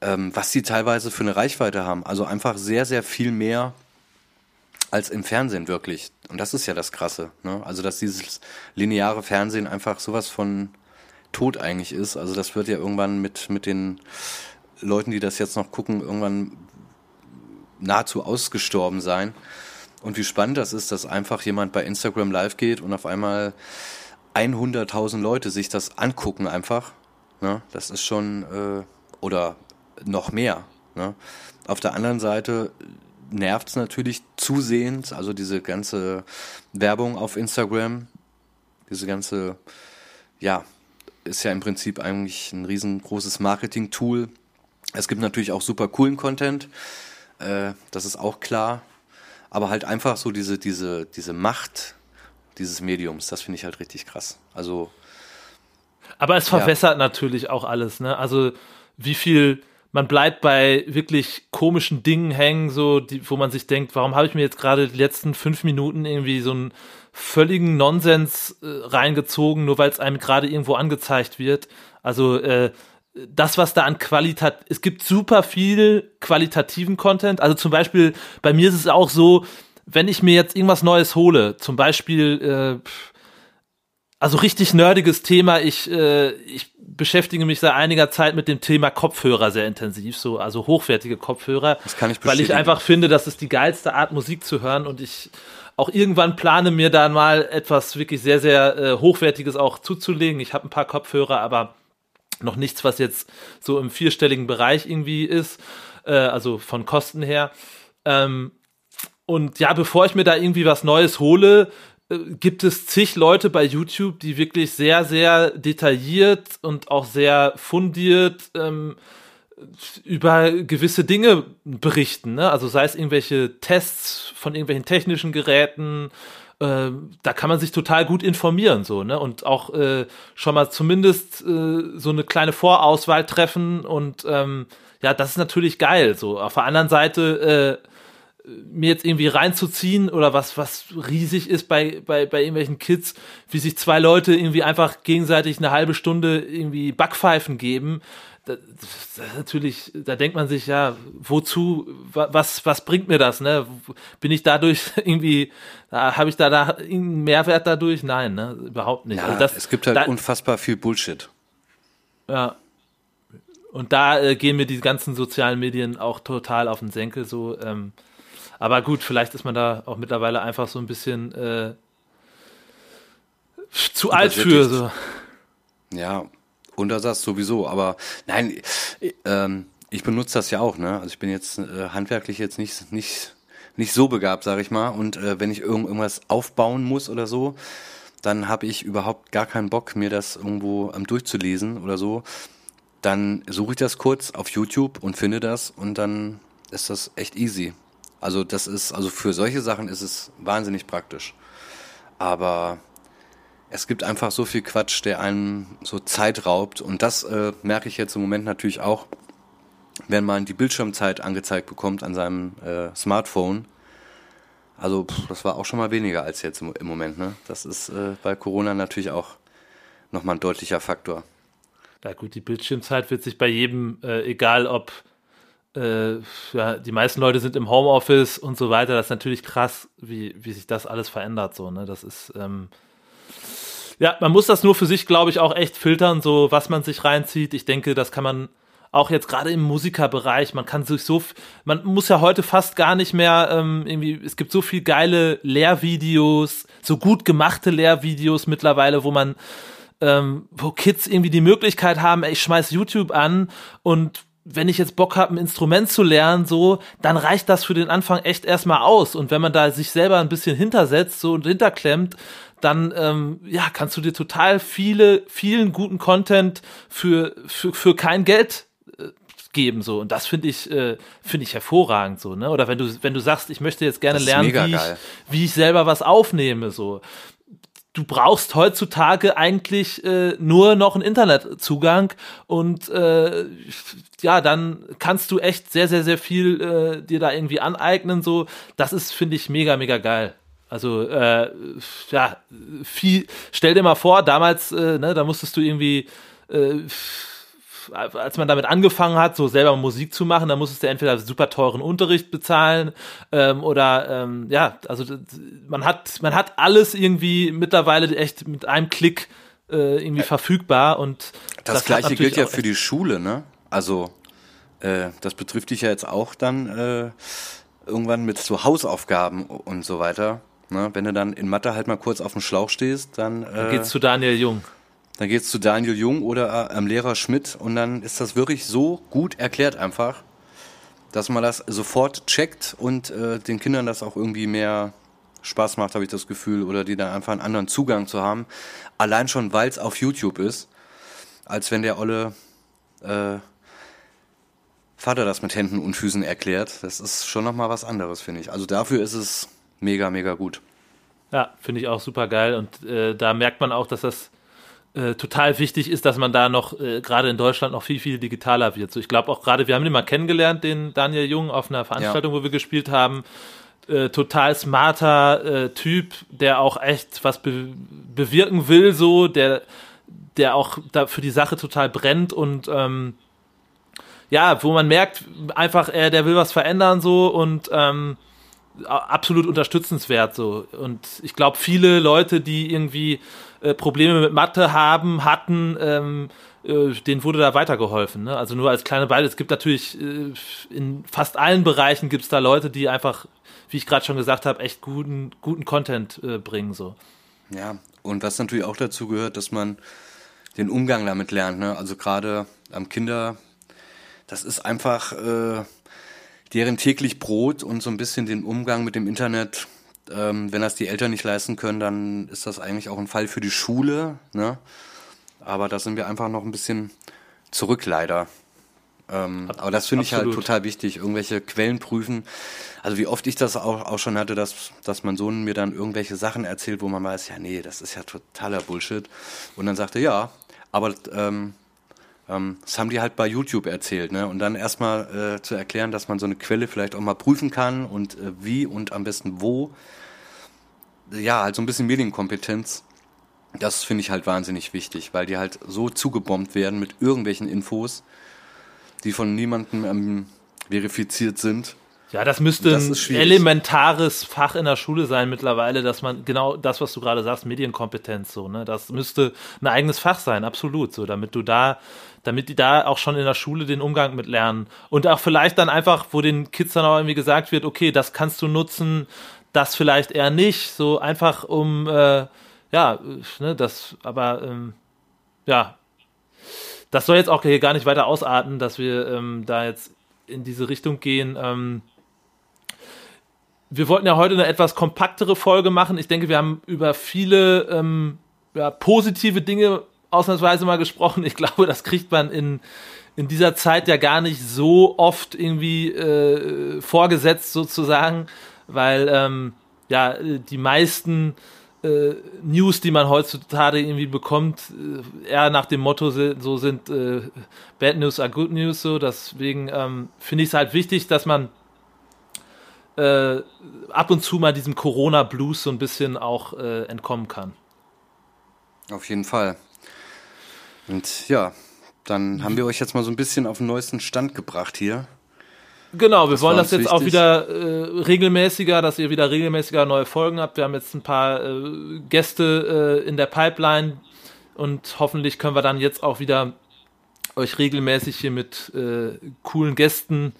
A: ähm, was sie teilweise für eine Reichweite haben. Also einfach sehr, sehr viel mehr als im Fernsehen wirklich. Und das ist ja das Krasse. Ne? Also dass dieses lineare Fernsehen einfach sowas von tot eigentlich ist. Also das wird ja irgendwann mit, mit den Leuten, die das jetzt noch gucken, irgendwann nahezu ausgestorben sein. Und wie spannend das ist, dass einfach jemand bei Instagram live geht und auf einmal 100.000 Leute sich das angucken einfach. Ne? Das ist schon, äh, oder noch mehr. Ne? Auf der anderen Seite nervt es natürlich zusehends, also diese ganze Werbung auf Instagram, diese ganze, ja, ist ja im Prinzip eigentlich ein riesengroßes Marketing-Tool. Es gibt natürlich auch super coolen Content, äh, das ist auch klar, aber halt einfach so diese, diese, diese Macht, dieses Mediums. Das finde ich halt richtig krass. Also.
B: Aber es verwässert ja. natürlich auch alles, ne? Also, wie viel, man bleibt bei wirklich komischen Dingen hängen, so, die, wo man sich denkt, warum habe ich mir jetzt gerade die letzten fünf Minuten irgendwie so einen völligen Nonsens äh, reingezogen, nur weil es einem gerade irgendwo angezeigt wird. Also, äh, das, was da an Qualität, es gibt super viel qualitativen Content. Also zum Beispiel, bei mir ist es auch so, wenn ich mir jetzt irgendwas Neues hole, zum Beispiel, äh, also richtig nerdiges Thema, ich, äh, ich beschäftige mich seit einiger Zeit mit dem Thema Kopfhörer sehr intensiv, so, also hochwertige Kopfhörer.
A: Das kann ich
B: Weil ich einfach finde, das ist die geilste Art, Musik zu hören und ich auch irgendwann plane mir dann mal etwas wirklich sehr, sehr äh, Hochwertiges auch zuzulegen. Ich habe ein paar Kopfhörer, aber noch nichts, was jetzt so im vierstelligen Bereich irgendwie ist, äh, also von Kosten her. Ähm, und ja, bevor ich mir da irgendwie was Neues hole, gibt es zig Leute bei YouTube, die wirklich sehr, sehr detailliert und auch sehr fundiert ähm, über gewisse Dinge berichten. Ne? Also sei es irgendwelche Tests von irgendwelchen technischen Geräten, äh, da kann man sich total gut informieren so ne und auch äh, schon mal zumindest äh, so eine kleine Vorauswahl treffen und ähm, ja das ist natürlich geil so auf der anderen Seite äh, mir jetzt irgendwie reinzuziehen oder was, was riesig ist bei, bei, bei irgendwelchen Kids, wie sich zwei Leute irgendwie einfach gegenseitig eine halbe Stunde irgendwie Backpfeifen geben. Das, das natürlich, da denkt man sich ja, wozu, was, was bringt mir das, ne? Bin ich dadurch irgendwie, habe ich da, da einen Mehrwert dadurch? Nein, ne? Überhaupt nicht.
A: Ja, also das, es gibt halt da, unfassbar viel Bullshit.
B: Ja. Und da äh, gehen mir die ganzen sozialen Medien auch total auf den Senkel, so, ähm, aber gut, vielleicht ist man da auch mittlerweile einfach so ein bisschen äh, zu alt für. So.
A: Ja, Untersatz sowieso, aber nein, ähm, ich benutze das ja auch, ne? Also ich bin jetzt äh, handwerklich jetzt nicht, nicht nicht so begabt, sage ich mal. Und äh, wenn ich irgend, irgendwas aufbauen muss oder so, dann habe ich überhaupt gar keinen Bock, mir das irgendwo ähm, durchzulesen oder so. Dann suche ich das kurz auf YouTube und finde das und dann ist das echt easy. Also das ist, also für solche Sachen ist es wahnsinnig praktisch. Aber es gibt einfach so viel Quatsch, der einem so Zeit raubt. Und das äh, merke ich jetzt im Moment natürlich auch, wenn man die Bildschirmzeit angezeigt bekommt an seinem äh, Smartphone. Also pff, das war auch schon mal weniger als jetzt im, im Moment. Ne? Das ist äh, bei Corona natürlich auch nochmal ein deutlicher Faktor.
B: Ja gut, die Bildschirmzeit wird sich bei jedem, äh, egal ob äh, ja, die meisten Leute sind im Homeoffice und so weiter, das ist natürlich krass, wie, wie sich das alles verändert. So, ne? Das ist ähm, ja, man muss das nur für sich, glaube ich, auch echt filtern, so was man sich reinzieht. Ich denke, das kann man auch jetzt gerade im Musikerbereich, man kann sich so, man muss ja heute fast gar nicht mehr ähm, irgendwie, es gibt so viel geile Lehrvideos, so gut gemachte Lehrvideos mittlerweile, wo man, ähm, wo Kids irgendwie die Möglichkeit haben, ey, ich schmeiß YouTube an und wenn ich jetzt Bock habe, ein Instrument zu lernen, so, dann reicht das für den Anfang echt erstmal aus. Und wenn man da sich selber ein bisschen hintersetzt so und hinterklemmt, dann ähm, ja, kannst du dir total viele, vielen guten Content für, für, für kein Geld äh, geben so. Und das finde ich äh, finde ich hervorragend so ne? Oder wenn du wenn du sagst ich möchte jetzt gerne lernen wie ich, wie ich selber was aufnehme so du brauchst heutzutage eigentlich äh, nur noch einen Internetzugang und äh, ja, dann kannst du echt sehr, sehr, sehr viel äh, dir da irgendwie aneignen. So, das ist, finde ich, mega, mega geil. Also äh, ja, viel, stell dir mal vor, damals, äh, ne, da musstest du irgendwie, äh, als man damit angefangen hat, so selber Musik zu machen, da musstest du entweder super teuren Unterricht bezahlen ähm, oder ähm, ja, also man hat, man hat alles irgendwie mittlerweile echt mit einem Klick äh, irgendwie verfügbar und
A: das, das gleiche gilt ja für die Schule, ne? Also äh, das betrifft dich ja jetzt auch dann äh, irgendwann mit so Hausaufgaben und so weiter. Ne? Wenn du dann in Mathe halt mal kurz auf dem Schlauch stehst, dann. Äh,
B: dann geht's zu Daniel Jung.
A: Dann geht's zu Daniel Jung oder äh, am Lehrer Schmidt und dann ist das wirklich so gut erklärt einfach, dass man das sofort checkt und äh, den Kindern das auch irgendwie mehr Spaß macht, habe ich das Gefühl, oder die dann einfach einen anderen Zugang zu haben. Allein schon, weil es auf YouTube ist, als wenn der Olle äh, Vater das mit Händen und Füßen erklärt. Das ist schon nochmal was anderes, finde ich. Also dafür ist es mega, mega gut.
B: Ja, finde ich auch super geil. Und äh, da merkt man auch, dass das äh, total wichtig ist, dass man da noch äh, gerade in Deutschland noch viel, viel digitaler wird. So, ich glaube auch gerade, wir haben den mal kennengelernt, den Daniel Jung, auf einer Veranstaltung, ja. wo wir gespielt haben. Äh, total smarter äh, Typ, der auch echt was be bewirken will, so, der, der auch da für die Sache total brennt und ähm, ja, wo man merkt, einfach, er, der will was verändern so und ähm, absolut unterstützenswert so. Und ich glaube, viele Leute, die irgendwie äh, Probleme mit Mathe haben, hatten, ähm, äh, denen wurde da weitergeholfen. Ne? Also nur als kleine Beispiel, es gibt natürlich äh, in fast allen Bereichen gibt es da Leute, die einfach, wie ich gerade schon gesagt habe, echt guten, guten Content äh, bringen. So.
A: Ja, und was natürlich auch dazu gehört, dass man den Umgang damit lernt. Ne? Also gerade am Kinder, das ist einfach äh, deren täglich Brot und so ein bisschen den Umgang mit dem Internet. Ähm, wenn das die Eltern nicht leisten können, dann ist das eigentlich auch ein Fall für die Schule. Ne? Aber da sind wir einfach noch ein bisschen zurück, leider. Ähm, aber das finde ich halt total wichtig, irgendwelche Quellen prüfen. Also wie oft ich das auch, auch schon hatte, dass, dass mein Sohn mir dann irgendwelche Sachen erzählt, wo man weiß, ja nee, das ist ja totaler Bullshit. Und dann sagte, ja, aber ähm, das haben die halt bei YouTube erzählt, ne? Und dann erstmal äh, zu erklären, dass man so eine Quelle vielleicht auch mal prüfen kann und äh, wie und am besten wo. Ja, halt so ein bisschen Medienkompetenz. Das finde ich halt wahnsinnig wichtig, weil die halt so zugebombt werden mit irgendwelchen Infos, die von niemandem ähm, verifiziert sind.
B: Ja, das müsste das ein elementares Fach in der Schule sein mittlerweile, dass man genau das, was du gerade sagst, Medienkompetenz so, ne, das müsste ein eigenes Fach sein, absolut, so, damit du da, damit die da auch schon in der Schule den Umgang mit lernen. Und auch vielleicht dann einfach, wo den Kids dann auch irgendwie gesagt wird, okay, das kannst du nutzen, das vielleicht eher nicht, so einfach um, äh, ja, ne, das, aber ähm, ja, das soll jetzt auch hier gar nicht weiter ausarten, dass wir ähm, da jetzt in diese Richtung gehen. Ähm, wir wollten ja heute eine etwas kompaktere Folge machen. Ich denke, wir haben über viele ähm, ja, positive Dinge ausnahmsweise mal gesprochen. Ich glaube, das kriegt man in, in dieser Zeit ja gar nicht so oft irgendwie äh, vorgesetzt sozusagen, weil ähm, ja die meisten äh, News, die man heutzutage irgendwie bekommt, äh, eher nach dem Motto so sind äh, Bad News are Good News so. Deswegen ähm, finde ich es halt wichtig, dass man äh, ab und zu mal diesem Corona Blues so ein bisschen auch äh, entkommen kann.
A: Auf jeden Fall. Und ja, dann haben wir euch jetzt mal so ein bisschen auf den neuesten Stand gebracht hier.
B: Genau, wir das wollen das jetzt wichtig. auch wieder äh, regelmäßiger, dass ihr wieder regelmäßiger neue Folgen habt. Wir haben jetzt ein paar äh, Gäste äh, in der Pipeline und hoffentlich können wir dann jetzt auch wieder euch regelmäßig hier mit äh, coolen Gästen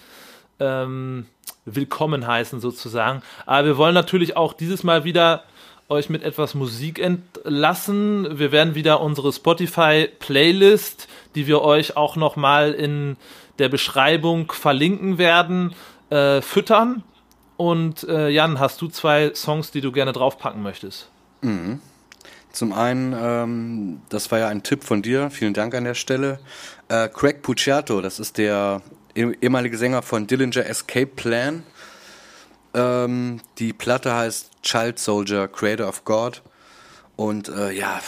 B: ähm, willkommen heißen sozusagen. Aber wir wollen natürlich auch dieses Mal wieder euch mit etwas Musik entlassen. Wir werden wieder unsere Spotify-Playlist, die wir euch auch nochmal in der Beschreibung verlinken werden, äh, füttern. Und äh, Jan, hast du zwei Songs, die du gerne draufpacken möchtest?
A: Mhm. Zum einen, ähm, das war ja ein Tipp von dir, vielen Dank an der Stelle. Äh, Craig Puciato, das ist der ehemalige Sänger von Dillinger Escape Plan. Ähm, die Platte heißt Child Soldier, Creator of God. Und äh, ja,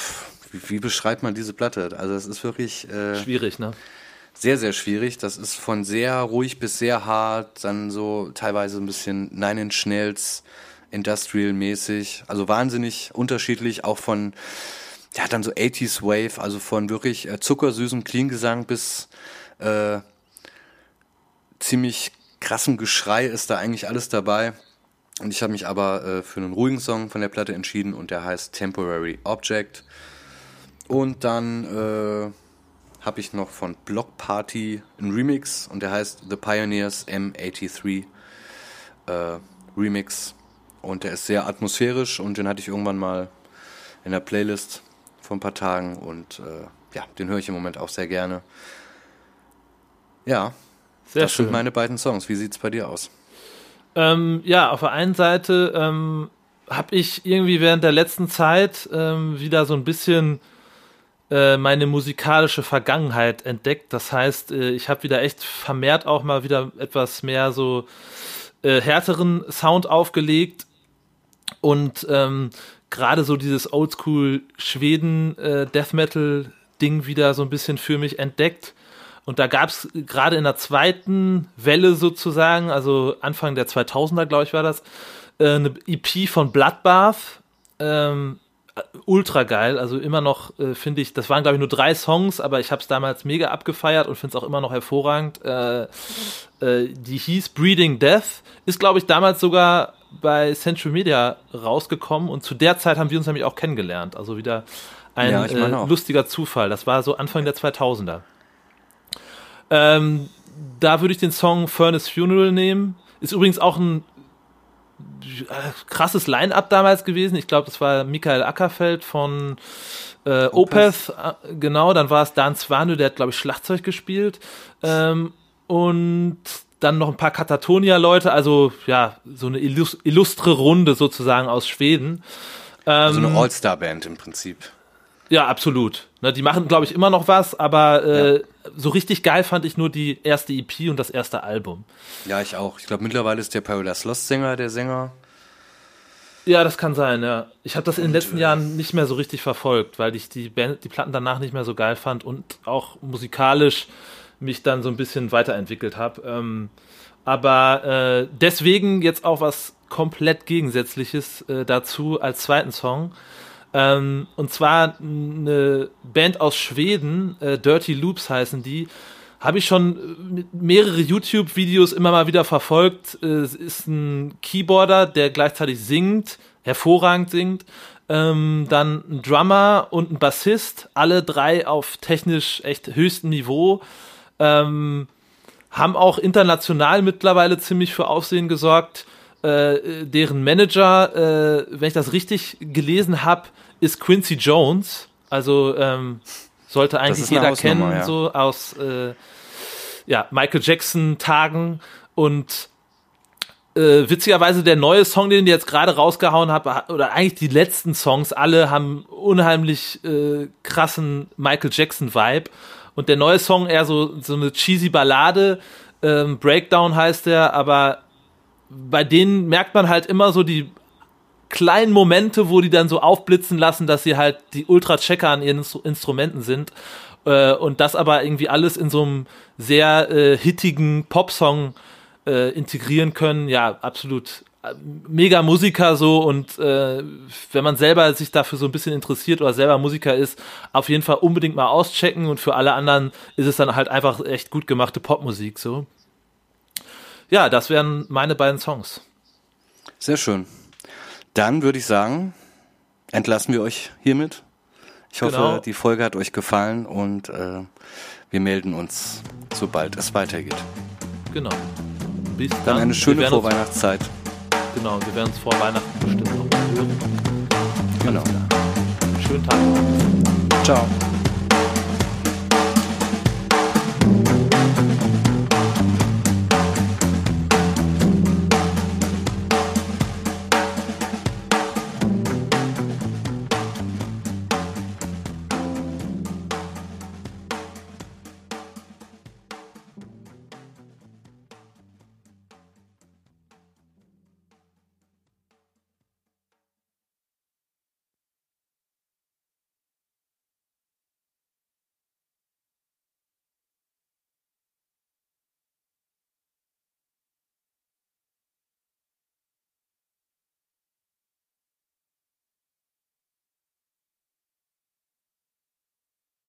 A: wie, wie, beschreibt man diese Platte? Also es ist wirklich
B: äh, schwierig, ne?
A: Sehr, sehr schwierig. Das ist von sehr ruhig bis sehr hart, dann so teilweise ein bisschen Nine Inch Nails, Industrial-mäßig. Also wahnsinnig unterschiedlich, auch von, ja, dann so 80s Wave, also von wirklich äh, zuckersüßem Clean-Gesang bis äh, ziemlich krassem Geschrei ist da eigentlich alles dabei. Und ich habe mich aber äh, für einen ruhigen Song von der Platte entschieden und der heißt Temporary Object. Und dann äh, habe ich noch von Block Party einen Remix und der heißt The Pioneers M83 äh, Remix. Und der ist sehr atmosphärisch und den hatte ich irgendwann mal in der Playlist vor ein paar Tagen und äh, ja, den höre ich im Moment auch sehr gerne. Ja, sehr das schön. sind meine beiden Songs. Wie sieht es bei dir aus?
B: Ähm, ja, auf der einen Seite ähm, habe ich irgendwie während der letzten Zeit ähm, wieder so ein bisschen äh, meine musikalische Vergangenheit entdeckt. Das heißt, äh, ich habe wieder echt vermehrt auch mal wieder etwas mehr so äh, härteren Sound aufgelegt und ähm, gerade so dieses Oldschool Schweden Death Metal Ding wieder so ein bisschen für mich entdeckt. Und da gab es gerade in der zweiten Welle sozusagen, also Anfang der 2000er, glaube ich, war das, äh, eine EP von Bloodbath. Ähm, ultra geil, also immer noch äh, finde ich, das waren glaube ich nur drei Songs, aber ich habe es damals mega abgefeiert und finde es auch immer noch hervorragend. Äh, äh, die hieß Breeding Death, ist glaube ich damals sogar bei Central Media rausgekommen und zu der Zeit haben wir uns nämlich auch kennengelernt, also wieder ein ja, äh, lustiger Zufall. Das war so Anfang der 2000er. Ähm, da würde ich den Song Furnace Funeral nehmen. Ist übrigens auch ein äh, krasses Line-Up damals gewesen. Ich glaube, das war Michael Ackerfeld von äh, Opeth. Opeth. Äh, genau, dann war es Dan Swanö, der hat, glaube ich, Schlagzeug gespielt. Ähm, und dann noch ein paar Katatonia-Leute, also ja, so eine illustre Runde sozusagen aus Schweden.
A: Ähm, so eine All-Star-Band im Prinzip.
B: Ja, absolut. Ne, die machen, glaube ich, immer noch was, aber äh, ja. So richtig geil fand ich nur die erste EP und das erste Album.
A: Ja, ich auch. Ich glaube, mittlerweile ist der Paradise Lost Sänger der Sänger.
B: Ja, das kann sein, ja. Ich habe das in den letzten äh, Jahren nicht mehr so richtig verfolgt, weil ich die, Band, die Platten danach nicht mehr so geil fand und auch musikalisch mich dann so ein bisschen weiterentwickelt habe. Ähm, aber äh, deswegen jetzt auch was komplett Gegensätzliches äh, dazu als zweiten Song. Ähm, und zwar eine Band aus Schweden, äh, Dirty Loops heißen die. Habe ich schon mehrere YouTube-Videos immer mal wieder verfolgt. Es ist ein Keyboarder, der gleichzeitig singt, hervorragend singt. Ähm, dann ein Drummer und ein Bassist, alle drei auf technisch echt höchstem Niveau. Ähm, haben auch international mittlerweile ziemlich für Aufsehen gesorgt. Äh, deren Manager, äh, wenn ich das richtig gelesen habe, ist Quincy Jones. Also ähm, sollte eigentlich jeder kennen, ja. so aus äh, ja, Michael Jackson Tagen. Und äh, witzigerweise der neue Song, den ich jetzt gerade rausgehauen habe, oder eigentlich die letzten Songs, alle haben unheimlich äh, krassen Michael Jackson-Vibe. Und der neue Song eher so, so eine cheesy Ballade, ähm, Breakdown heißt der, aber bei denen merkt man halt immer so die kleinen Momente, wo die dann so aufblitzen lassen, dass sie halt die Ultra-Checker an ihren Instrumenten sind. Äh, und das aber irgendwie alles in so einem sehr äh, hittigen Popsong äh, integrieren können. Ja, absolut äh, mega Musiker so und äh, wenn man selber sich dafür so ein bisschen interessiert oder selber Musiker ist, auf jeden Fall unbedingt mal auschecken und für alle anderen ist es dann halt einfach echt gut gemachte Popmusik so. Ja, das wären meine beiden Songs.
A: Sehr schön. Dann würde ich sagen, entlassen wir euch hiermit. Ich hoffe, genau. die Folge hat euch gefallen und äh, wir melden uns, sobald es weitergeht.
B: Genau.
A: Bis dann. dann eine schöne Vorweihnachtszeit.
B: Genau, wir werden uns vor Weihnachten bestimmt noch
A: hören. Genau.
B: Schönen Tag.
A: Ciao.